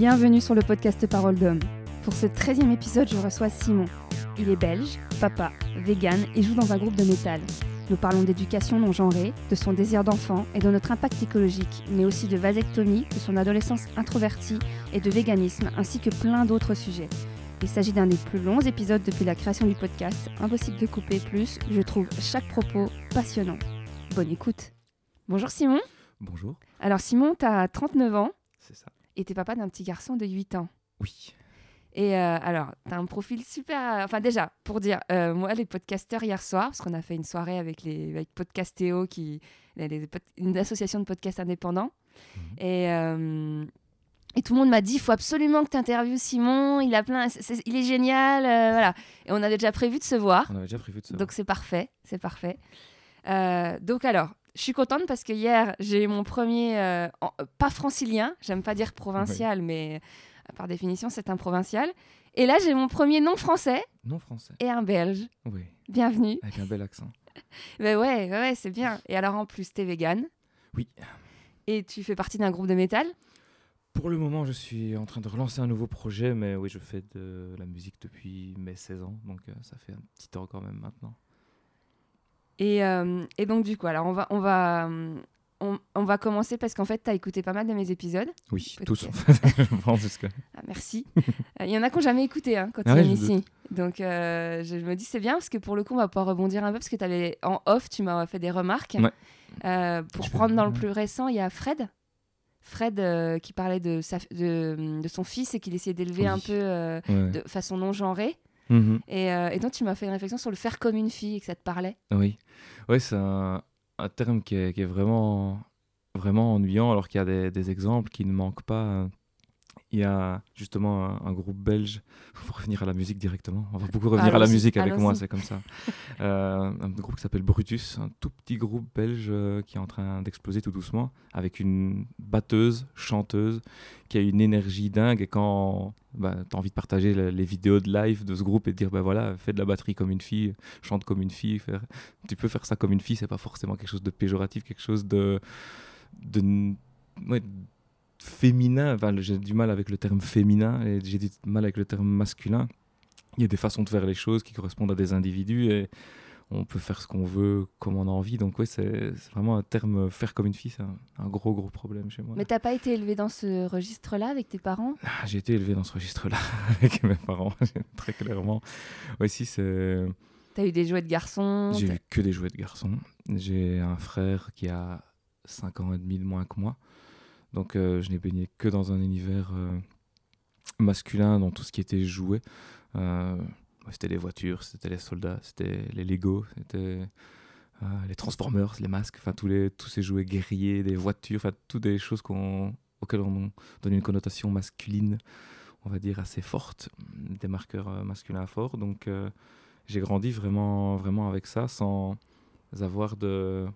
Bienvenue sur le podcast Parole d'homme. Pour ce 13e épisode, je reçois Simon. Il est belge, papa, vegan et joue dans un groupe de métal. Nous parlons d'éducation non genrée, de son désir d'enfant et de notre impact écologique, mais aussi de vasectomie, de son adolescence introvertie et de véganisme, ainsi que plein d'autres sujets. Il s'agit d'un des plus longs épisodes depuis la création du podcast, impossible de couper plus, je trouve chaque propos passionnant. Bonne écoute. Bonjour Simon. Bonjour. Alors Simon, tu as 39 ans C'est ça. Et tu es papa d'un petit garçon de 8 ans. Oui. Et euh, alors, tu as un profil super. euh, Enfin, déjà, pour dire, euh, moi, les podcasteurs hier soir, parce qu'on a fait une soirée avec, les, avec Podcastéo, qui, les- les pod- une association de podcasts indépendants. Mhm. Et, euh, et tout le monde m'a dit il faut absolument que tu interviewes Simon, il, a plein, c'est- il est génial. voilà. Et on avait déjà prévu de se voir. On avait déjà prévu de se Donc c'est parfait, c'est parfait. Donc alors, je suis contente parce que hier, j'ai eu mon premier, euh, en- euh, pas francilien, j'aime pas dire provincial, mais euh, par définition, c'est un provincial. Et là, j'ai mon premier nom français Non français. et un belge. Oui. Bienvenue. Avec un bel accent. Ben ouais, ouais, ouais, c'est bien. Et alors en plus, t'es vegan. Oui. Et tu fais partie d'un groupe de métal. Pour le moment, je suis en train de relancer un nouveau projet, mais oui, je fais de la musique depuis mes 16 ans, donc euh, ça fait un petit temps quand même maintenant. Et, euh, et donc du coup, alors on va, on va, on, on va commencer parce qu'en fait, t'as écouté pas mal de mes épisodes. Oui, tous en fait. je pense jusque. Ah, merci. Euh, Il y en a qui n'ont jamais écouté hein, quand Ah ils ouais, ici. Donc euh, je me dis c'est bien parce que pour le coup on va pouvoir rebondir un peu parce que avais, en off tu m'as fait des remarques. Ouais. Euh, pour Je peux- prendre dans le plus récent, il y a Fred. Fred euh, qui parlait de, sa, de, de son fils et qu'il essayait d'élever Oui. un peu euh, Ouais. de façon non genrée. Mhm. Et, euh, et donc tu m'as fait une réflexion sur le faire comme une fille et que ça te parlait. Oui, ouais, c'est un, un terme qui est, qui est vraiment, vraiment ennuyant, alors qu'il y a des, des exemples qui ne manquent pas. Il y a justement un, un groupe belge, pour revenir à la musique directement, on va beaucoup revenir à la musique avec moi, c'est comme ça. Euh, un groupe qui s'appelle Brutus, un tout petit groupe belge euh, qui est en train d'exploser tout doucement, avec une batteuse, chanteuse, qui a une énergie dingue, et quand bah, tu as envie de partager le- les vidéos de live de ce groupe et de dire, bah voilà, fais de la batterie comme une fille, chante comme une fille, faire tu peux faire ça comme une fille, c'est pas forcément quelque chose de péjoratif, quelque chose de, de ouais, féminin. Enfin, j'ai du mal avec le terme féminin et j'ai du mal avec le terme masculin. Il y a des façons de faire les choses qui correspondent à des individus et on peut faire ce qu'on veut comme on a envie. Donc oui, c'est vraiment un terme faire comme une fille, c'est un, un gros gros problème chez moi. Mais t'as pas été élevé dans ce registre-là avec tes parents? Ah, J'ai été élevé dans ce registre-là avec mes parents, très clairement. Oui, si, c'est... T'as eu des jouets de garçons J'ai vu que des jouets de garçons. J'ai un frère qui a 5 ans et demi de moins que moi. Donc euh, je n'ai baigné que dans un univers euh, masculin, dans tout ce qui était jouet. Euh, c'était les voitures, c'était les soldats, c'était les Lego, c'était les Transformers, les masques, enfin tous, tous ces jouets guerriers, des voitures, enfin toutes des choses auxquelles on donne une connotation masculine, on va dire assez forte, des marqueurs masculins forts. Donc j'ai grandi vraiment, vraiment avec ça, sans avoir de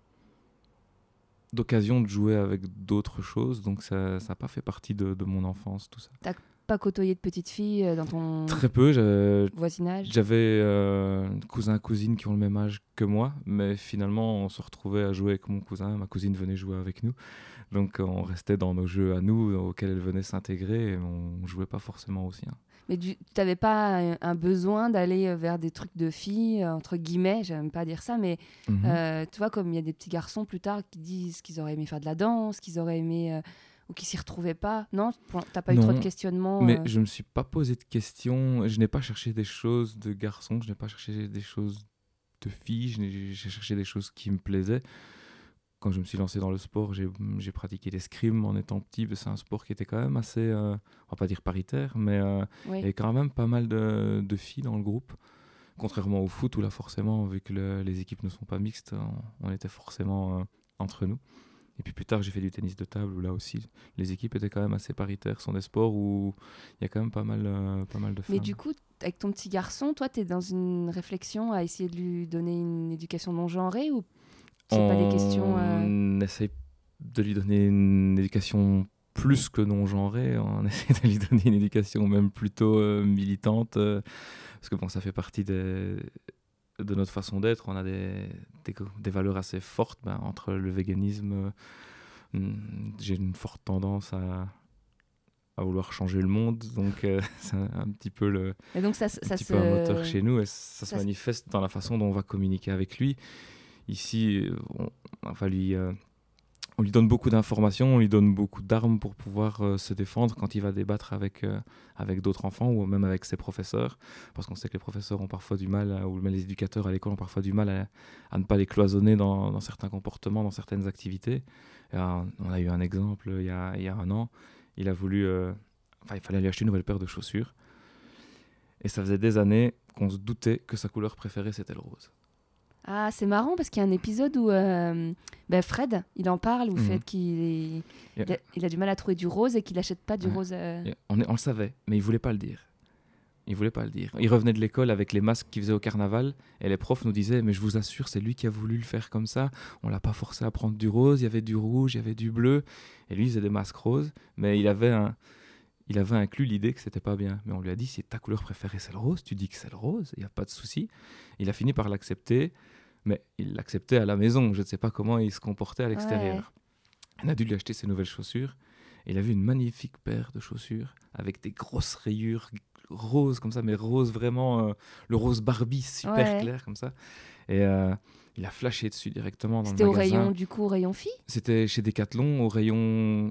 d'occasion de jouer avec d'autres choses. Donc ça n'a pas fait partie de, de mon enfance, tout ça. pas côtoyé de petites filles euh, dans ton Très peu. voisinage? J'avais euh, cousins, cousines qui ont le même âge que moi, mais finalement on se retrouvait à jouer avec mon cousin. Ma cousine venait jouer avec nous. Donc on restait dans nos jeux à nous, auxquels elle venait s'intégrer, et on jouait pas forcément aussi. hein. Mais tu n'avais pas un, un besoin d'aller euh, vers des trucs de filles, euh, entre guillemets, j'aime pas dire ça, mais Mhm. euh, tu vois, comme il y a des petits garçons plus tard qui disent qu'ils auraient aimé faire de la danse, qu'ils auraient aimé. euh, ou qui s'y retrouvaient pas. Non T'as pas eu trop de questionnements Mais euh, je me suis pas posé de questions. Je n'ai pas cherché des choses de garçon. Je n'ai pas cherché des choses de filles. J'ai cherché des choses qui me plaisaient. Quand je me suis lancé dans le sport, j'ai pratiqué l'escrime en étant petit. C'est un sport qui était quand même assez, euh, on va pas dire paritaire, mais euh, oui. il y avait quand même pas mal de, de filles dans le groupe. Contrairement au foot où là forcément, vu que le- les équipes ne sont pas mixtes, on, on était forcément euh, entre nous. Et puis plus tard, j'ai fait du tennis de table où là aussi, les équipes étaient quand même assez paritaires. Ce sont des sports où il y a quand même pas mal, euh, pas mal de femmes. Mais du coup, avec ton petit garçon, toi, tu es dans une réflexion à essayer de lui donner une éducation non genrée ou c'est pas des questions euh, On essaie de lui donner une éducation plus que non genrée. On essaie de lui donner une éducation même plutôt euh, militante. euh, parce que bon, ça fait partie des, de notre façon d'être. On a des, des, des valeurs assez fortes ben, entre le véganisme. euh, hmm, J'ai une forte tendance à, à vouloir changer le monde. Donc, c'est un, un petit peu le, Et donc ça, un ça petit peu un moteur chez nous et ça, se- manifeste dans la façon dont on va communiquer avec lui. Ici, euh, on, va lui, euh, on lui donne beaucoup d'informations, on lui donne beaucoup d'armes pour pouvoir euh, se défendre quand il va débattre avec, avec d'autres enfants ou même avec ses professeurs. Parce qu'on sait que les professeurs ont parfois du mal, ou même les éducateurs à l'école ont parfois du mal à, ne pas les cloisonner dans, certains comportements, dans certaines activités. On a eu un exemple il y a, il y a un an. Il a voulu. enfin, il fallait lui acheter une nouvelle paire de chaussures. Et ça faisait des années qu'on se doutait que sa couleur préférée c'était le rose. Ah, c'est marrant parce qu'il y a un épisode où euh, ben Fred, il en parle, où Mhm. fait qu'il il, a, il a du mal à trouver du rose et qu'il n'achète pas du Ouais. rose. euh, on, on le savait, mais il voulait pas le dire. Il voulait pas le dire. Il revenait de l'école avec les masques qu'il faisait au carnaval et les profs nous disaient mais je vous assure c'est lui qui a voulu le faire comme ça. On l'a pas forcé à prendre du rose. Il y avait du rouge, il y avait du bleu et lui il faisait des masques roses. Mais il avait un, il avait inclus l'idée que c'était pas bien. Mais on lui a dit si ta couleur préférée c'est le rose, tu dis que c'est le rose, il y a pas de souci. Il a fini par l'accepter, mais il l'acceptait à la maison. Je ne sais pas comment il se comportait à l'extérieur. On a dû lui acheter ses nouvelles chaussures. Il a vu une magnifique paire de chaussures avec des grosses rayures roses comme ça, mais rose vraiment, euh, le rose Barbie super Ouais. clair comme ça. Et euh, il a flashé dessus directement dans le C'était au magasin. rayon, du coup, au rayon fille? C'était chez Decathlon, au rayon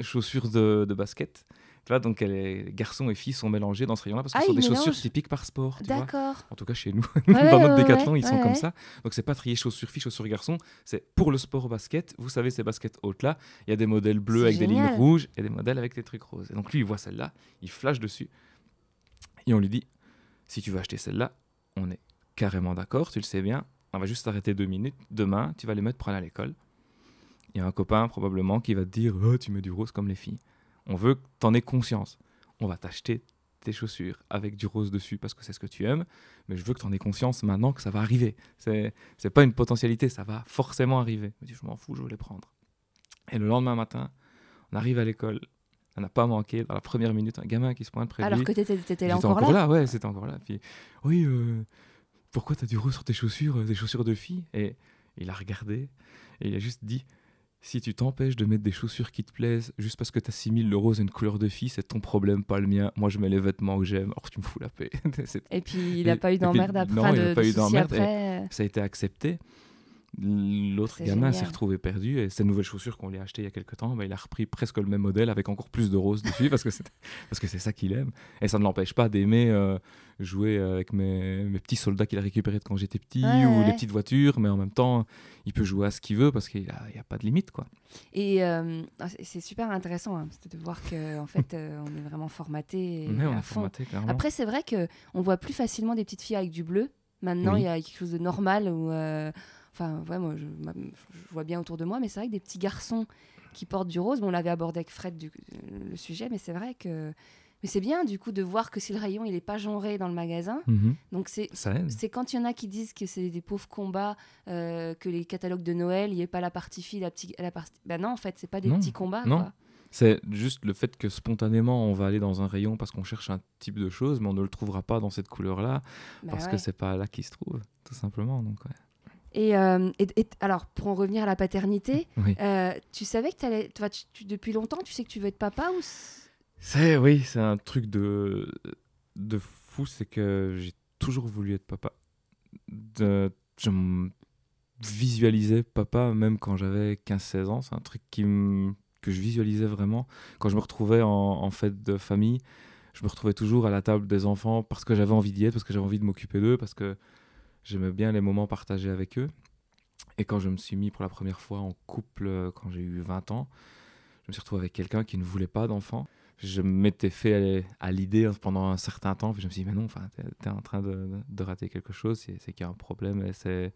chaussures de, de basket. Tu vois, donc les garçons et filles sont mélangés dans ce rayon-là parce que Ah, ce sont ils des chaussures typiques par sport. D'accord. En tout cas chez nous, Ouais, dans notre ouais, décathlon, ouais, ils sont comme ça. Donc c'est pas trié chaussures filles, chaussures garçons, c'est pour le sport basket. Vous savez ces baskets hautes là, il y a des modèles bleus avec des lignes rouges et des modèles avec des trucs roses. Et donc lui il voit celle-là, il flash dessus et on lui dit si tu veux acheter celle-là, on est carrément d'accord, tu le sais bien. On va juste arrêter deux minutes. Demain, tu vas les mettre pour aller à l'école. Il y a un copain probablement qui va te dire oh, tu mets du rose comme les filles. On veut que tu en aies conscience. On va t'acheter tes chaussures avec du rose dessus parce que c'est ce que tu aimes, mais je veux que tu en aies conscience maintenant que ça va arriver. C'est c'est pas une potentialité, ça va forcément arriver. Je me dis, je m'en fous, je veux les prendre. Et le lendemain matin, on arrive à l'école, on n'a pas manqué, dans la première minute, un gamin qui se pointe près de Alors lui. que t'étais étais là J'étais encore, là, ouais, c'était encore là. Puis, oui, euh, pourquoi t'as du rose sur tes chaussures, euh, des chaussures de fille? Et il a regardé et il a juste dit si tu t'empêches de mettre des chaussures qui te plaisent juste parce que tu assimiles le rose à une couleur de fille, c'est ton problème, pas le mien. Moi, je mets les vêtements que j'aime. Or, tu me fous la paix. Et puis il n'a pas eu d'emmerde après. non, il a de, pas de eu d'emmerde, après. ça a été accepté. L'autre gamin s'est retrouvé perdu et ces nouvelles chaussures qu'on lui a achetées il y a quelques temps, bah, il a repris presque le même modèle avec encore plus de rose dessus parce que c'est ça qu'il aime. Et ça ne l'empêche pas d'aimer euh, jouer avec mes, mes petits soldats qu'il a récupérés de quand j'étais petit Ouais, ou ouais. les petites voitures, mais en même temps, il peut jouer à ce qu'il veut parce qu'il n'y a, pas de limite. quoi. Et euh, ah, c'est- super intéressant hein, de voir que en fait euh, on est vraiment formaté on à est fond. formaté clairement. Après c'est vrai que on voit plus facilement des petites filles avec du bleu. Maintenant Oui. il y a quelque chose de normal où enfin ouais moi je, vois bien autour de moi mais c'est vrai que des petits garçons qui portent du rose, bon, on l'avait abordé avec Fred du- le sujet mais c'est vrai que mais c'est bien du coup de voir que si le rayon il est pas genré dans le magasin Mhm. donc c'est c'est quand il y en a qui disent que c'est des pauvres combats, euh, que les catalogues de Noël, il n'y ait pas la partie fille, la petite, la partie. Ben non, en fait, c'est pas des Non, petits combats. non. quoi. C'est juste le fait que spontanément on va aller dans un rayon parce qu'on cherche un type de chose, mais on ne le trouvera pas dans cette couleur-là Ben parce ouais. que c'est pas là qu'il se trouve, tout simplement. Donc, ouais. Et, euh, et- et- alors, pour en revenir à la paternité, Oui. euh, tu savais que toi, tu, tu- depuis longtemps, tu sais que tu veux être papa ou C'est oui, c'est un truc de de fou, c'est que j'ai toujours voulu être papa. De, je me visualisais papa même quand j'avais 15-16 ans, c'est un truc qui me- que je visualisais vraiment quand je me retrouvais en, en fête de famille. Je me retrouvais toujours à la table des enfants parce que j'avais envie d'y être, parce que j'avais envie de m'occuper d'eux, parce que j'aimais bien les moments partagés avec eux. Et quand je me suis mis pour la première fois en couple, euh, quand j'ai eu 20 ans, je me suis retrouvé avec quelqu'un qui ne voulait pas d'enfant. Je m'étais fait à, l'idée pendant un certain temps, puis je me suis dit, mais non, enfin, t'es es en train de, de rater quelque chose, c'est qu'il y a un problème, et c'est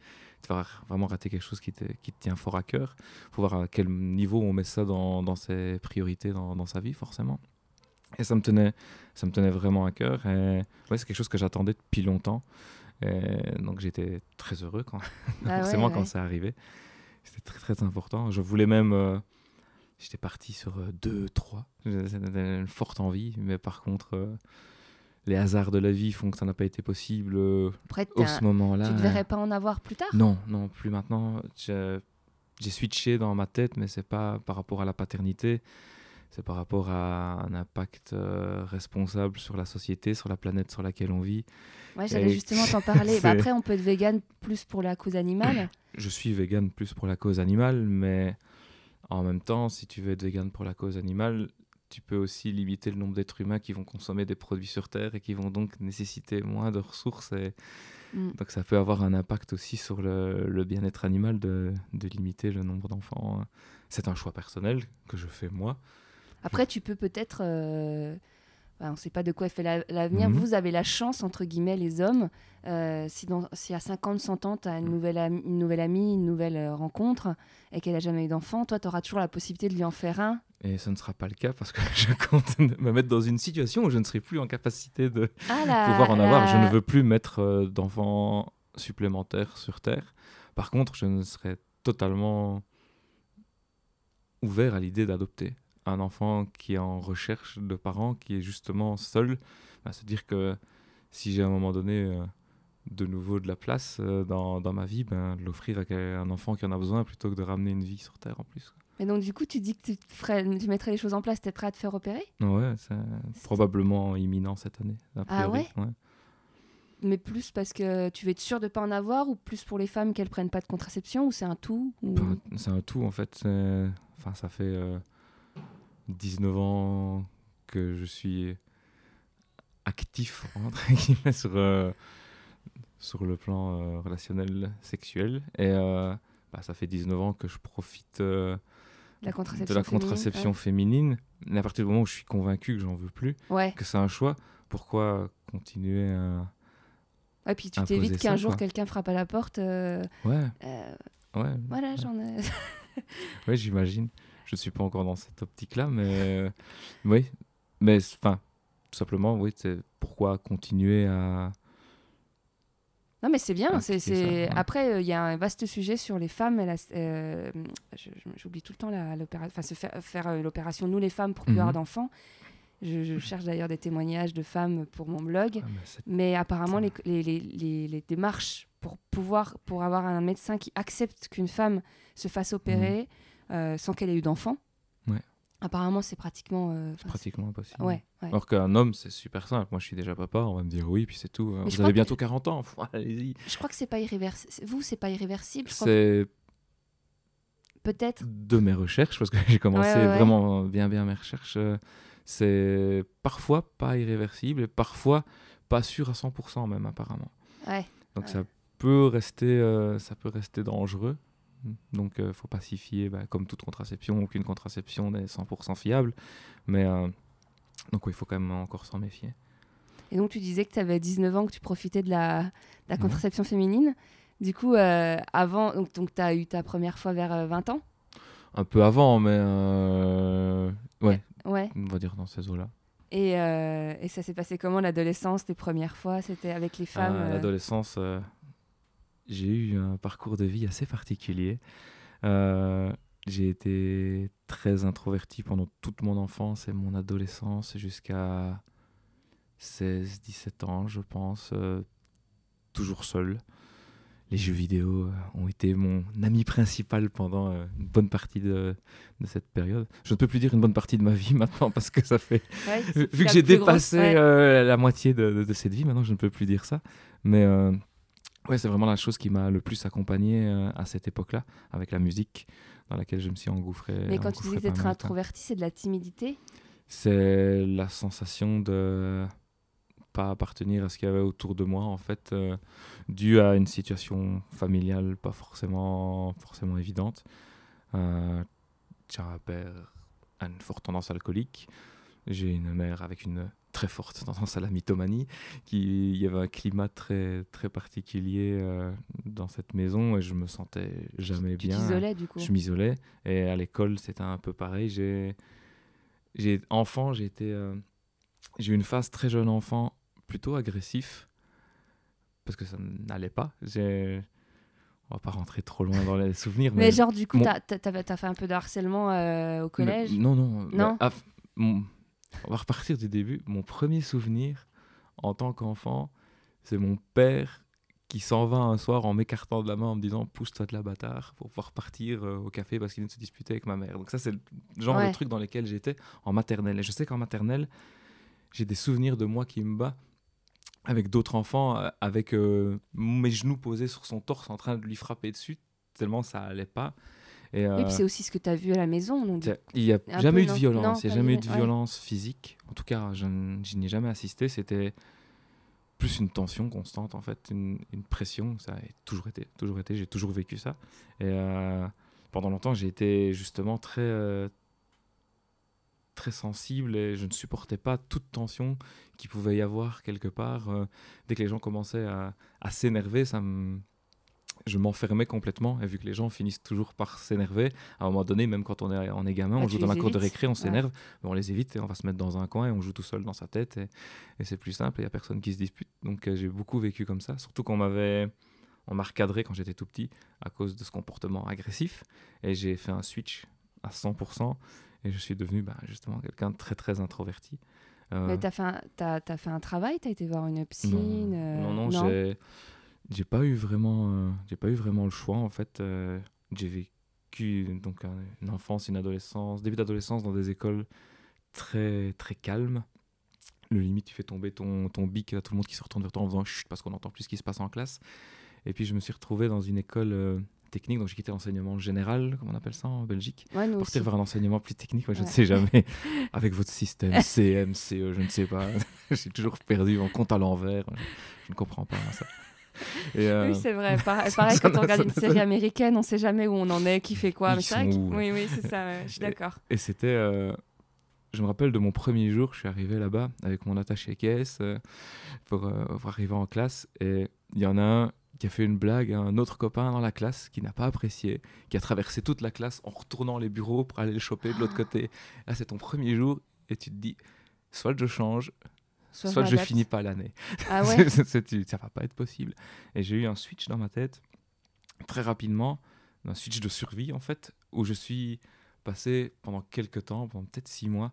vraiment rater quelque chose qui te, qui te tient fort à cœur. Il faut voir à quel niveau on met ça dans, dans ses priorités dans, sa vie, forcément. Et ça me tenait, ça me tenait vraiment à cœur. Ouais, c'est quelque chose que j'attendais depuis longtemps. Et donc j'étais très heureux quand, Ah ouais, forcément quand ouais. c'est arrivé. C'était très très important. Je voulais même. euh, J'étais parti sur euh, deux, trois. J'avais une forte envie, mais par contre, euh, les hasards de la vie font que ça n'a pas été possible euh, Après, au ce moment-là. tu ne devrais pas en avoir plus tard? Non, non, plus maintenant. Je- J'ai switché dans ma tête, mais c'est pas par rapport à la paternité. C'est par rapport à un impact euh, responsable sur la société, sur la planète sur laquelle on vit. Ouais, j'allais justement t'en parler. Bah, après, on peut être vegan plus pour la cause animale. Je suis vegan plus pour la cause animale, mais en même temps, si tu veux être vegan pour la cause animale, tu peux aussi limiter le nombre d'êtres humains qui vont consommer des produits sur Terre et qui vont donc nécessiter moins de ressources. Et Mm. donc ça peut avoir un impact aussi sur le, le bien-être animal de, de limiter le nombre d'enfants. C'est un choix personnel que je fais moi. Après, tu peux peut-être. euh, bah, on ne sait pas de quoi fait la- l'avenir. Mhm. Vous avez la chance, entre guillemets, les hommes. euh, si, dans, si à 50, 100 ans, tu as une nouvelle, ami, une nouvelle amie, une nouvelle rencontre, et qu'elle n'a jamais eu d'enfant, toi, tu auras toujours la possibilité de lui en faire un. Et ce ne sera pas le cas parce que je compte me mettre dans une situation où je ne serai plus en capacité de Ah, pouvoir en avoir. Je ne veux plus mettre euh, d'enfants supplémentaires sur Terre. Par contre, je ne serais totalement ouvert à l'idée d'adopter un enfant qui est en recherche de parents, qui est justement seul. Bah, C'est-à-dire que si j'ai à un moment donné euh, de nouveau de la place euh, dans, dans ma vie, ben, de l'offrir à un enfant qui en a besoin plutôt que de ramener une vie sur Terre en plus. Mais donc, du coup, tu dis que tu, ferais- tu mettrais les choses en place, tu es prêt à te faire opérer? Ouais, c'est probablement imminent cette année. Ah ouais? Mais plus parce que tu veux être sûr de pas en avoir, ou plus pour les femmes qu'elles prennent pas de contraception, ou c'est un tout ou- Enfin, C'est un tout en fait. Enfin, ça fait euh, 19 ans que je suis actif entre guillemets sur, euh, sur le plan euh, relationnel sexuel. Et euh, bah, ça fait 19 ans que je profite La de la féminine, contraception féminine. Mais à partir du moment où je suis convaincu que j'en veux plus, Ouais. ouais. que c'est un choix, pourquoi continuer à... Ouais, puis tu t'évites qu'un jour quelqu'un frappe à la porte. Ouais, ouais. voilà, j'en ai. Oui, j'imagine. Je ne suis pas encore dans cette optique-là, mais euh, oui. Mais enfin, tout simplement, oui, c'est pourquoi continuer à. Non, mais c'est bien. C'est ouais. Après, euh, il y a un vaste sujet sur les femmes. euh, J'oublie tout le temps la- l'opéra- enfin, se faire, faire euh, l'opération, nous les femmes, pour plus Mhm. avoir d'enfants. Je, je cherche d'ailleurs des témoignages de femmes pour mon blog. Ah, mais apparemment, les, les, les, les- démarches pour pouvoir, pour avoir un médecin qui accepte qu'une femme se fasse opérer euh, sans qu'elle ait eu d'enfant. Ouais. apparemment, c'est pratiquement. euh, c'est pratiquement impossible. Ouais, ouais. Alors qu'un homme, c'est super simple. Moi, je suis déjà papa, on va me dire oui, puis c'est tout. Vous avez que- bientôt 40 ans, allez-y. Je crois que c'est pas irréversible. Vous, c'est pas irréversible. Que C'est peut-être. de mes recherches, parce que j'ai commencé Ouais, vraiment bien, bien mes recherches. euh, C'est parfois pas irréversible et parfois pas sûr à 100% même, apparemment. Ouais. Donc ça peut rester, euh, ça peut rester dangereux. Donc euh, faut pas s'y fier, bah, comme toute contraception, aucune contraception n'est 100% fiable. Mais euh, donc il faut quand même encore s'en méfier. Et donc, tu disais que tu avais 19 ans, que tu profitais de la, de la Ouais. contraception féminine. Du coup, euh, avant, donc, donc tu as eu ta première fois vers euh, 20 ans? Un peu avant, mais euh, ouais, Ouais. on va dire dans ces eaux-là. Et, et ça s'est passé comment l'adolescence, tes premières fois? C'était avec les femmes À euh, l'adolescence, j'ai eu un parcours de vie assez particulier. Euh, j'ai été très introverti pendant toute mon enfance et mon adolescence jusqu'à 16-17 ans, je pense, euh, toujours seul. Les jeux vidéo euh, ont été mon ami principal pendant euh, une bonne partie de, de cette période. Je ne peux plus dire une bonne partie de ma vie maintenant parce que ça fait ouais, Vu que j'ai grosse, dépassé ouais. la moitié de, de- de cette vie, maintenant je ne peux plus dire ça. Mais ouais, c'est vraiment la chose qui m'a le plus accompagné euh, à cette époque-là, avec la musique dans laquelle je me suis engouffré. Mais quand tu disais temps. introverti, c'est de la timidité? C'est la sensation de pas appartenir à ce qu'il y avait autour de moi, en fait, euh, dû à une situation familiale pas forcément, forcément évidente. Euh, j'ai un père a une forte tendance alcoolique. J'ai une mère avec une très forte tendance à la mythomanie. Qui, il y avait un climat très, très particulier euh, dans cette maison et je me sentais jamais Tu bien. t'isolais du coup? Je m'isolais. Et à l'école, c'était un peu pareil. J'ai, j'ai enfant, j'ai été, euh, j'ai eu une phase très jeune enfant, plutôt agressif, parce que ça n'allait pas. J'ai, on va pas rentrer trop loin dans les souvenirs, Mais, mais, genre, du coup, mon- t'as as, fait un peu de harcèlement euh, au collège? mais- non, non, Non? mais, ah, mon- on va repartir du début. Mon premier souvenir en tant qu'enfant, c'est mon père qui s'en va un soir en m'écartant de la main en me disant pousse-toi de la bâtard pour pouvoir partir euh, au café parce qu'il vient de se disputer avec ma mère. Donc ça c'est le genre de truc dans lequel j'étais en maternelle. Et je sais qu'en maternelle, j'ai des souvenirs de moi qui me bat avec d'autres enfants, euh, avec euh, mes genoux posés sur son torse en train de lui frapper dessus, tellement ça allait pas. Et, oui, c'est aussi ce que tu as vu à la maison. Donc... Il n'y a jamais eu de violence, il n'y a jamais eu de violence physique. En tout cas, je n'y ai jamais assisté. C'était plus une tension constante en fait, une, pression. Ça a toujours été, toujours été. J'ai toujours vécu ça. Et euh, pendant longtemps, j'ai été justement très euh, très sensible et je ne supportais pas toute tension qui pouvait y avoir quelque part. Euh, dès que les gens commençaient à, à s'énerver, ça me je m'enfermais complètement. Et vu que les gens finissent toujours par s'énerver, à un moment donné, même quand on est, on est gamin, on joue dans la cour de récré, on s'énerve, mais on les évite et on va se mettre dans un coin et on joue tout seul dans sa tête. Et, c'est plus simple, il n'y a personne qui se dispute. Donc euh, j'ai beaucoup vécu comme ça, surtout qu'on m'avait. On m'a recadré quand j'étais tout petit à cause de ce comportement agressif. Et j'ai fait un switch à 100% et je suis devenu bah, justement quelqu'un de très très introverti. Euh, mais tu as, as, fait un travail? Tu as été voir une psy Non, euh, non, non, non? J'ai pas eu vraiment, euh, j'ai pas eu vraiment le choix en fait. Euh, j'ai vécu donc une enfance, une adolescence, début d'adolescence dans des écoles très très calmes. Le limite, tu fais tomber ton, ton bic, à tout le monde qui se retourne vers toi en faisant chut parce qu'on entend plus ce qui se passe en classe. Et puis je me suis retrouvé dans une école euh, technique, donc j'ai quitté l'enseignement général, comme on appelle ça en Belgique, ouais, pour partir vers un enseignement plus technique. Moi, je ne sais jamais, avec votre système CM, CE, je ne sais pas. j'ai toujours perdu en compte à l'envers. Je ne comprends pas ça. Euh, oui, c'est vrai. Pareil, quand on regarde une série américaine, on ne sait jamais où on en est, qui fait quoi. mais c'est Oui, oui, c'est ça. je suis d'accord. Et, c'était. Euh, je me rappelle de mon premier jour, je suis arrivé là-bas avec mon attaché caisse euh, pour, pour, arriver en classe. Et il y en a un qui a fait une blague à un autre copain dans la classe qui n'a pas apprécié, qui a traversé toute la classe en retournant les bureaux pour aller le choper de l'autre ah. côté. Là, c'est ton premier jour et tu te dis soit je change, soit, je finis pas l'année. Ah ouais ça va pas être possible. Et j'ai eu un switch dans ma tête très rapidement, un switch de survie en fait, où je suis passé pendant quelques temps, pendant peut-être six mois,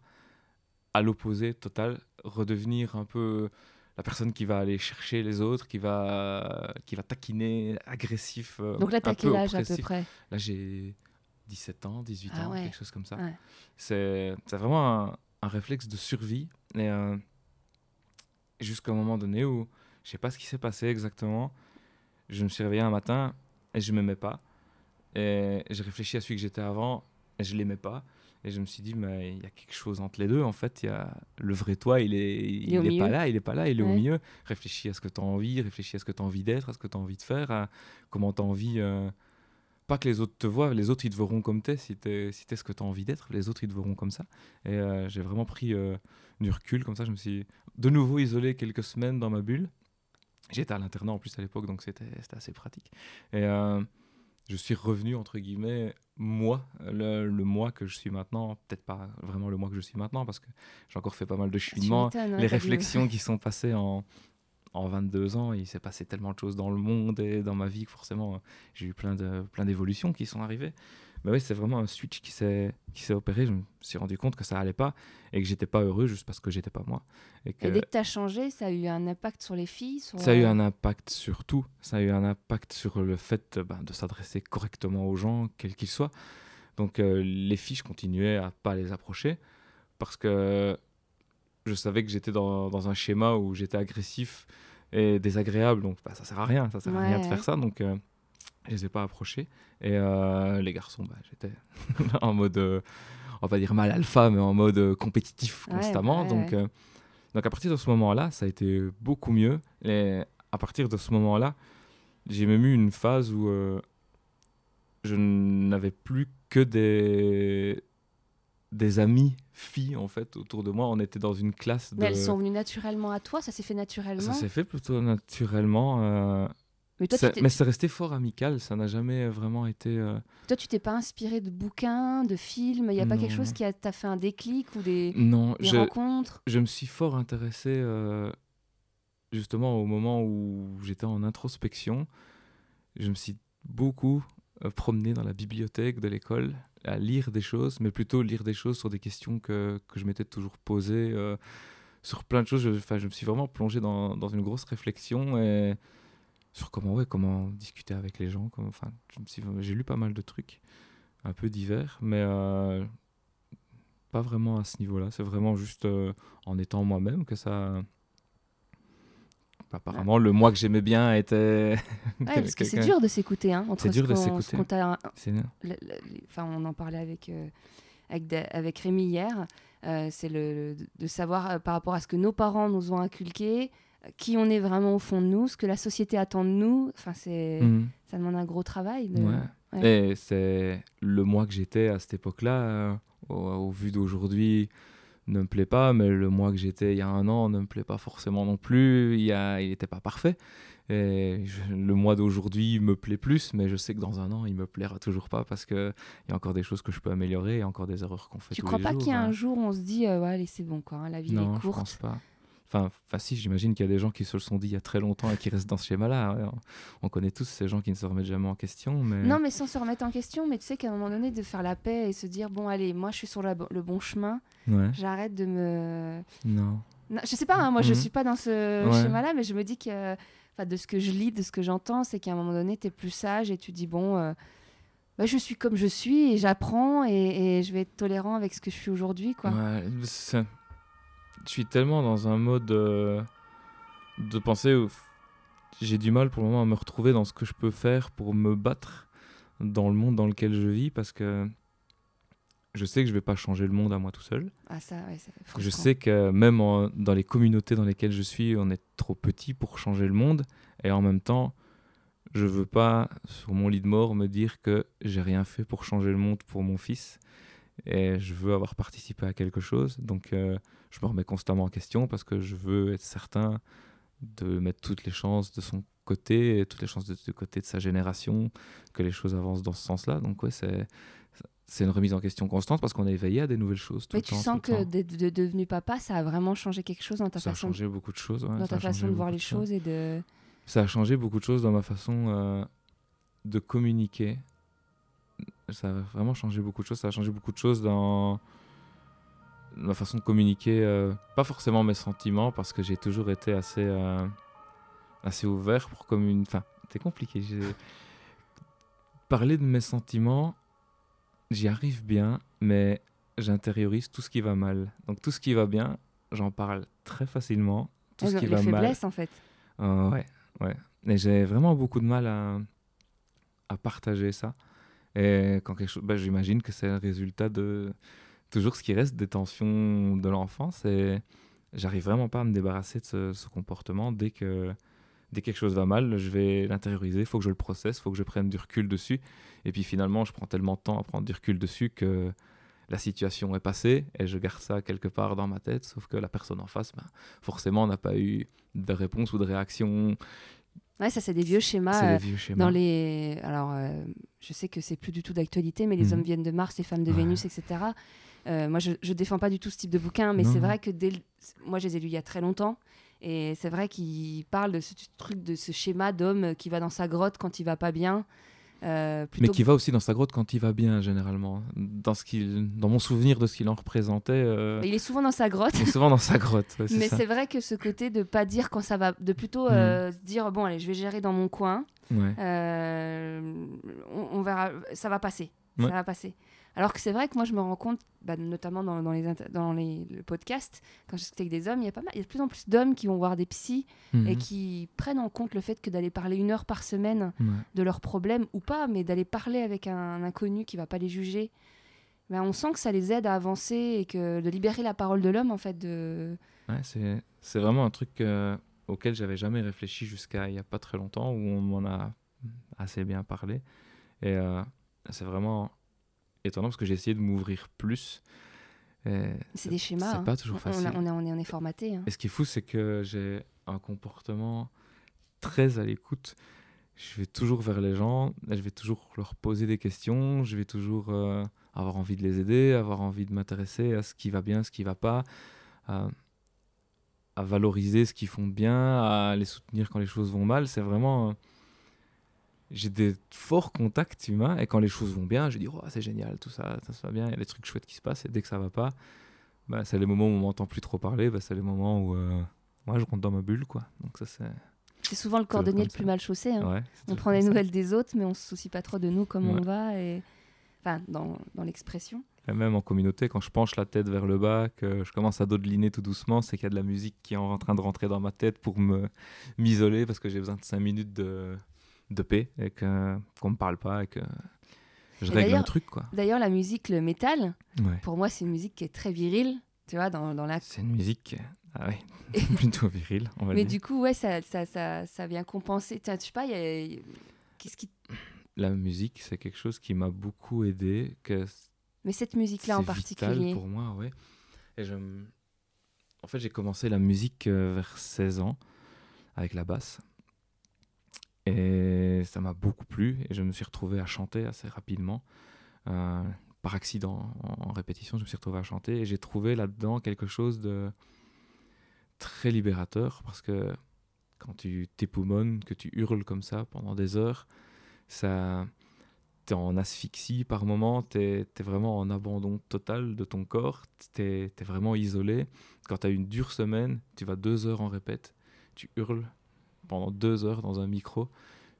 à l'opposé total, redevenir un peu la personne qui va aller chercher les autres, qui va, qui va taquiner, agressif. Euh, Donc là, t'as quel âge à peu près? Là, j'ai 17 ans, 18 ah ans, quelque chose comme ça. C'est vraiment un, un, réflexe de survie. Et, euh, jusqu'à un moment donné où je sais pas ce qui s'est passé exactement. Je me suis réveillé un matin et je m'aimais pas. Et j'ai réfléchi à celui que j'étais avant et je l'aimais pas. Et je me suis dit, mais il y a quelque chose entre les deux. En fait, il y a le vrai toi, il est, il, est, pas là, il est pas là, il est au milieu. Réfléchis à ce que tu as envie, réfléchis à ce que tu as envie d'être, à ce que tu as envie de faire, à comment tu as envie. Euh, pas que les autres te voient, les autres ils te verront comme t'es. Si t'es si es ce que tu as envie d'être, les autres ils te verront comme ça. Et euh, j'ai vraiment pris euh, du recul comme ça. Je me suis de nouveau isolé quelques semaines dans ma bulle. J'étais à l'internat en plus à l'époque, donc c'était assez pratique. Et euh, je suis revenu, entre guillemets, moi, le, moi que je suis maintenant. Peut-être pas vraiment le moi que je suis maintenant, parce que j'ai encore fait pas mal de cheminement. Les réflexions qui sont passées en, en 22 ans, il s'est passé tellement de choses dans le monde et dans ma vie que forcément, j'ai eu plein d'évolutions plein qui sont arrivées. Mais oui, c'est vraiment un switch qui s'est opéré. Je me suis rendu compte que ça allait pas et que j'étais pas heureux juste parce que j'étais pas moi. Et, dès que tu as changé, ça a eu un impact sur les filles Ça a eu un impact sur tout. Ça a eu un impact sur le fait ben, de s'adresser correctement aux gens, quels qu'ils soient. Donc euh, les filles, je continuais à pas les approcher parce que je savais que j'étais dans, dans, un schéma où j'étais agressif et désagréable. Donc bah, ça sert à rien, ça sert à rien de faire ça. Donc euh, je les ai pas approchés. Et euh, les garçons, bah, j'étais en mode, euh, on va dire mal alpha, mais en mode euh, compétitif constamment. donc, donc à partir de ce moment-là, ça a été beaucoup mieux. Et à partir de ce moment-là, j'ai même eu une phase où je n'avais plus que des des amis filles en fait autour de moi. On était dans une classe. De... Mais elles sont venues naturellement à toi, ça s'est fait naturellement. Ça s'est fait plutôt naturellement. Mais, mais c'est resté fort amical, ça n'a jamais vraiment été. Euh, toi, tu t'es pas inspiré de bouquins, de films Il n'y a pas quelque chose qui t'a fait un déclic ou des, non, des rencontres? Je me suis fort intéressé euh, justement au moment où j'étais en introspection. Je me suis beaucoup euh, promené dans la bibliothèque de l'école à lire des choses, mais plutôt lire des choses sur des questions que, que je m'étais toujours posées. sur plein de choses, je, je me suis vraiment plongé dans, dans une grosse réflexion sur comment, ouais, comment discuter avec les gens. J'ai lu pas mal de trucs un peu divers, mais euh, pas vraiment à ce niveau-là. C'est vraiment juste euh, en étant moi-même que ça. Apparemment, le moi que j'aimais bien était. Ouais, parce que c'est dur de s'écouter. Hein, c'est dur de s'écouter. Enfin, on en parlait avec, euh, avec, avec, Rémi hier. c'est le, de savoir par rapport à ce que nos parents nous ont inculqué, qui on est vraiment au fond de nous, ce que la société attend de nous. Enfin, c'est, mhm. ça demande un gros travail. Et c'est le moi que j'étais à cette époque-là, euh, au, vu d'aujourd'hui, ne me plaît pas, mais le moi que j'étais il y a un an ne me plaît pas forcément non plus. Il n'était pas parfait. Et le moi d'aujourd'hui me plaît plus, mais je sais que dans un an, il me plaira toujours pas parce qu'il y a encore des choses que je peux améliorer et encore des erreurs qu'on fait. Tu tous crois les pas qu'il y a un hein. jour où on se dit, euh, ouais, allez, c'est bon, quoi, hein, la vie est courte Non, je pense pas. Enfin, si, j'imagine qu'il y a des gens qui se le sont dit il y a très longtemps et qui restent dans ce schéma-là. On connaît tous ces gens qui ne se remettent jamais en question. Mais... Non, mais sans se remettre en question, mais tu sais qu'à un moment donné, de faire la paix et se dire bon, allez, moi je suis sur le bon chemin, j'arrête de me. Non. non. Je sais pas, hein, moi je mhm. suis pas dans ce schéma-là, mais je me dis que de ce que je lis, de ce que j'entends, c'est qu'à un moment donné, tu es plus sage et tu dis bon. Euh, bah, je suis comme je suis et j'apprends et, et, je vais être tolérant avec ce que je suis aujourd'hui. quoi. Ouais, je suis tellement dans un mode euh, de pensée où j'ai du mal pour le moment à me retrouver dans ce que je peux faire pour me battre dans le monde dans lequel je vis parce que je sais que je vais pas changer le monde à moi tout seul. Ah ça, ouais, je sais que même dans les communautés dans lesquelles je suis, on est trop petit pour changer le monde et en même temps, je veux pas sur mon lit de mort me dire que j'ai rien fait pour changer le monde pour mon fils et je veux avoir participé à quelque chose. Donc euh, je me remets constamment en question parce que je veux être certain de mettre toutes les chances de son côté et toutes les chances de, du côté de sa génération, que les choses avancent dans ce sens-là. Donc ouais, c'est c'est une remise en question constante parce qu'on est éveillé à des nouvelles choses. Tout Mais tu sens que de, devenu papa, ça a vraiment changé quelque chose dans ta ça façon. Ça a changé beaucoup de choses. dans ta façon de voir les choses et de. Ça a changé beaucoup de choses dans ma façon euh, de communiquer. Ça a vraiment changé beaucoup de choses. Ça a changé beaucoup de choses dans ma façon de communiquer, euh, pas forcément mes sentiments, parce que j'ai toujours été assez, euh, assez ouvert pour communiquer. Enfin, c'est compliqué. Parler de mes sentiments, j'y arrive bien, mais j'intériorise tout ce qui va mal. Donc tout ce qui va bien, j'en parle très facilement. Tout ce qui va mal. en fait. Euh, ouais, ouais. Et j'ai vraiment beaucoup de mal à, à partager ça. Et quand quelque chose, bah, j'imagine que c'est le résultat de toujours ce qui reste des tensions de l'enfance et j'arrive vraiment pas à me débarrasser de ce, comportement dès que dès quelque chose va mal, je vais l'intérioriser, il faut que je le processe, il faut que je prenne du recul dessus. Et puis finalement, je prends tellement de temps à prendre du recul dessus que la situation est passée et je garde ça quelque part dans ma tête, sauf que la personne en face, ben, forcément, n'a pas eu de réponse ou de réaction. Ouais, ça, c'est des vieux schémas. des vieux schémas. Dans les... Alors, euh, je sais que c'est plus du tout d'actualité, mais les mhm. hommes viennent de Mars, les femmes de Vénus, etc. Euh, moi, je, ne défends pas du tout ce type de bouquin, mais c'est vrai que dès moi, je les ai lus il y a très longtemps. Et c'est vrai qu'il parle de ce truc, de ce schéma d'homme qui va dans sa grotte quand il va pas bien. Euh, mais qui va aussi dans sa grotte quand il va bien, généralement. Dans, ce dans mon souvenir de ce qu'il en représentait. Euh, il est souvent dans sa grotte. Il est souvent dans sa grotte. mais c'est vrai que ce côté de pas dire quand ça va, de plutôt mm. dire bon, allez, je vais gérer dans mon coin. on, verra, ça va passer. Ça va passer. Alors que c'est vrai que moi, je me rends compte, bah, notamment dans, les, dans les, le podcast, quand je discute avec des hommes, il y, a pas mal, il y a de plus en plus d'hommes qui vont voir des psys et mhm. qui prennent en compte le fait que d'aller parler une heure par semaine de leurs problèmes, ou pas, mais d'aller parler avec un, inconnu qui va pas les juger, ben, on sent que ça les aide à avancer et que de libérer la parole de l'homme, en fait. De... Ouais, c'est vraiment un truc euh, auquel j'avais jamais réfléchi jusqu'à il y a pas très longtemps, où on m'en a assez bien parlé. Et euh, c'est vraiment étonnant parce que j'ai essayé de m'ouvrir plus. C'est des schémas. C'est hein. pas toujours facile. On, on, est, on est formaté. Hein. Et ce qui est fou, c'est que j'ai un comportement très à l'écoute. Je vais toujours vers les gens, je vais toujours leur poser des questions, je vais toujours euh, avoir envie de les aider, avoir envie de m'intéresser à ce qui va bien, ce qui va pas, à valoriser ce qu'ils font bien, à les soutenir quand les choses vont mal. C'est vraiment j'ai des forts contacts humains et quand les choses vont bien, je dis oh, c'est génial, tout ça, ça, va bien, il y a des trucs chouettes qui se passent et dès que ça va pas, bah, c'est les moments où on m'entend plus trop parler, bah, c'est les moments où euh, moi je rentre dans ma bulle quoi. Donc ça c'est c'est souvent le cordonnier le ça. plus mal chaussé. hein. Ouais, On prend des nouvelles des autres, mais on se soucie pas trop de nous, comment Ouais. on va. Et... Enfin, dans, dans l'expression. Même en communauté, quand je penche la tête vers le bas, que je commence à dodeliner tout doucement, c'est qu'il y a de la musique qui est en train de rentrer dans ma tête pour me m'isoler parce que j'ai besoin de 5 minutes de, de paix et qu'on me parle pas et que je Et règle un truc. quoi. D'ailleurs, la musique, le métal, Ouais. pour moi, c'est une musique qui est très virile, tu vois, dans, dans la... C'est une musique ah ouais, plutôt virile, on va Mais dire. du coup, ouais, ça, ça, ça, ça vient compenser. Tiens, je sais pas, il y a- Qu'est-ce qui... La musique, c'est quelque chose qui m'a beaucoup aidé. Que Mais cette musique-là en c'est vital particulier. pour moi, ouais. Et je... En fait, j'ai commencé la musique euh, vers 16 ans avec la basse. Et ça m'a beaucoup plu et je me suis retrouvé à chanter assez rapidement. Euh, par accident, en, répétition, je me suis retrouvé à chanter et j'ai trouvé là-dedans quelque chose de très libérateur parce que quand tu t'époumones, que tu hurles comme ça pendant des heures, ça t'es en asphyxie par moment, t'es es vraiment en abandon total de ton corps, t'es es vraiment isolé. Quand t'as une dure semaine, tu vas deux heures en répète, tu hurles pendant deux heures dans un micro,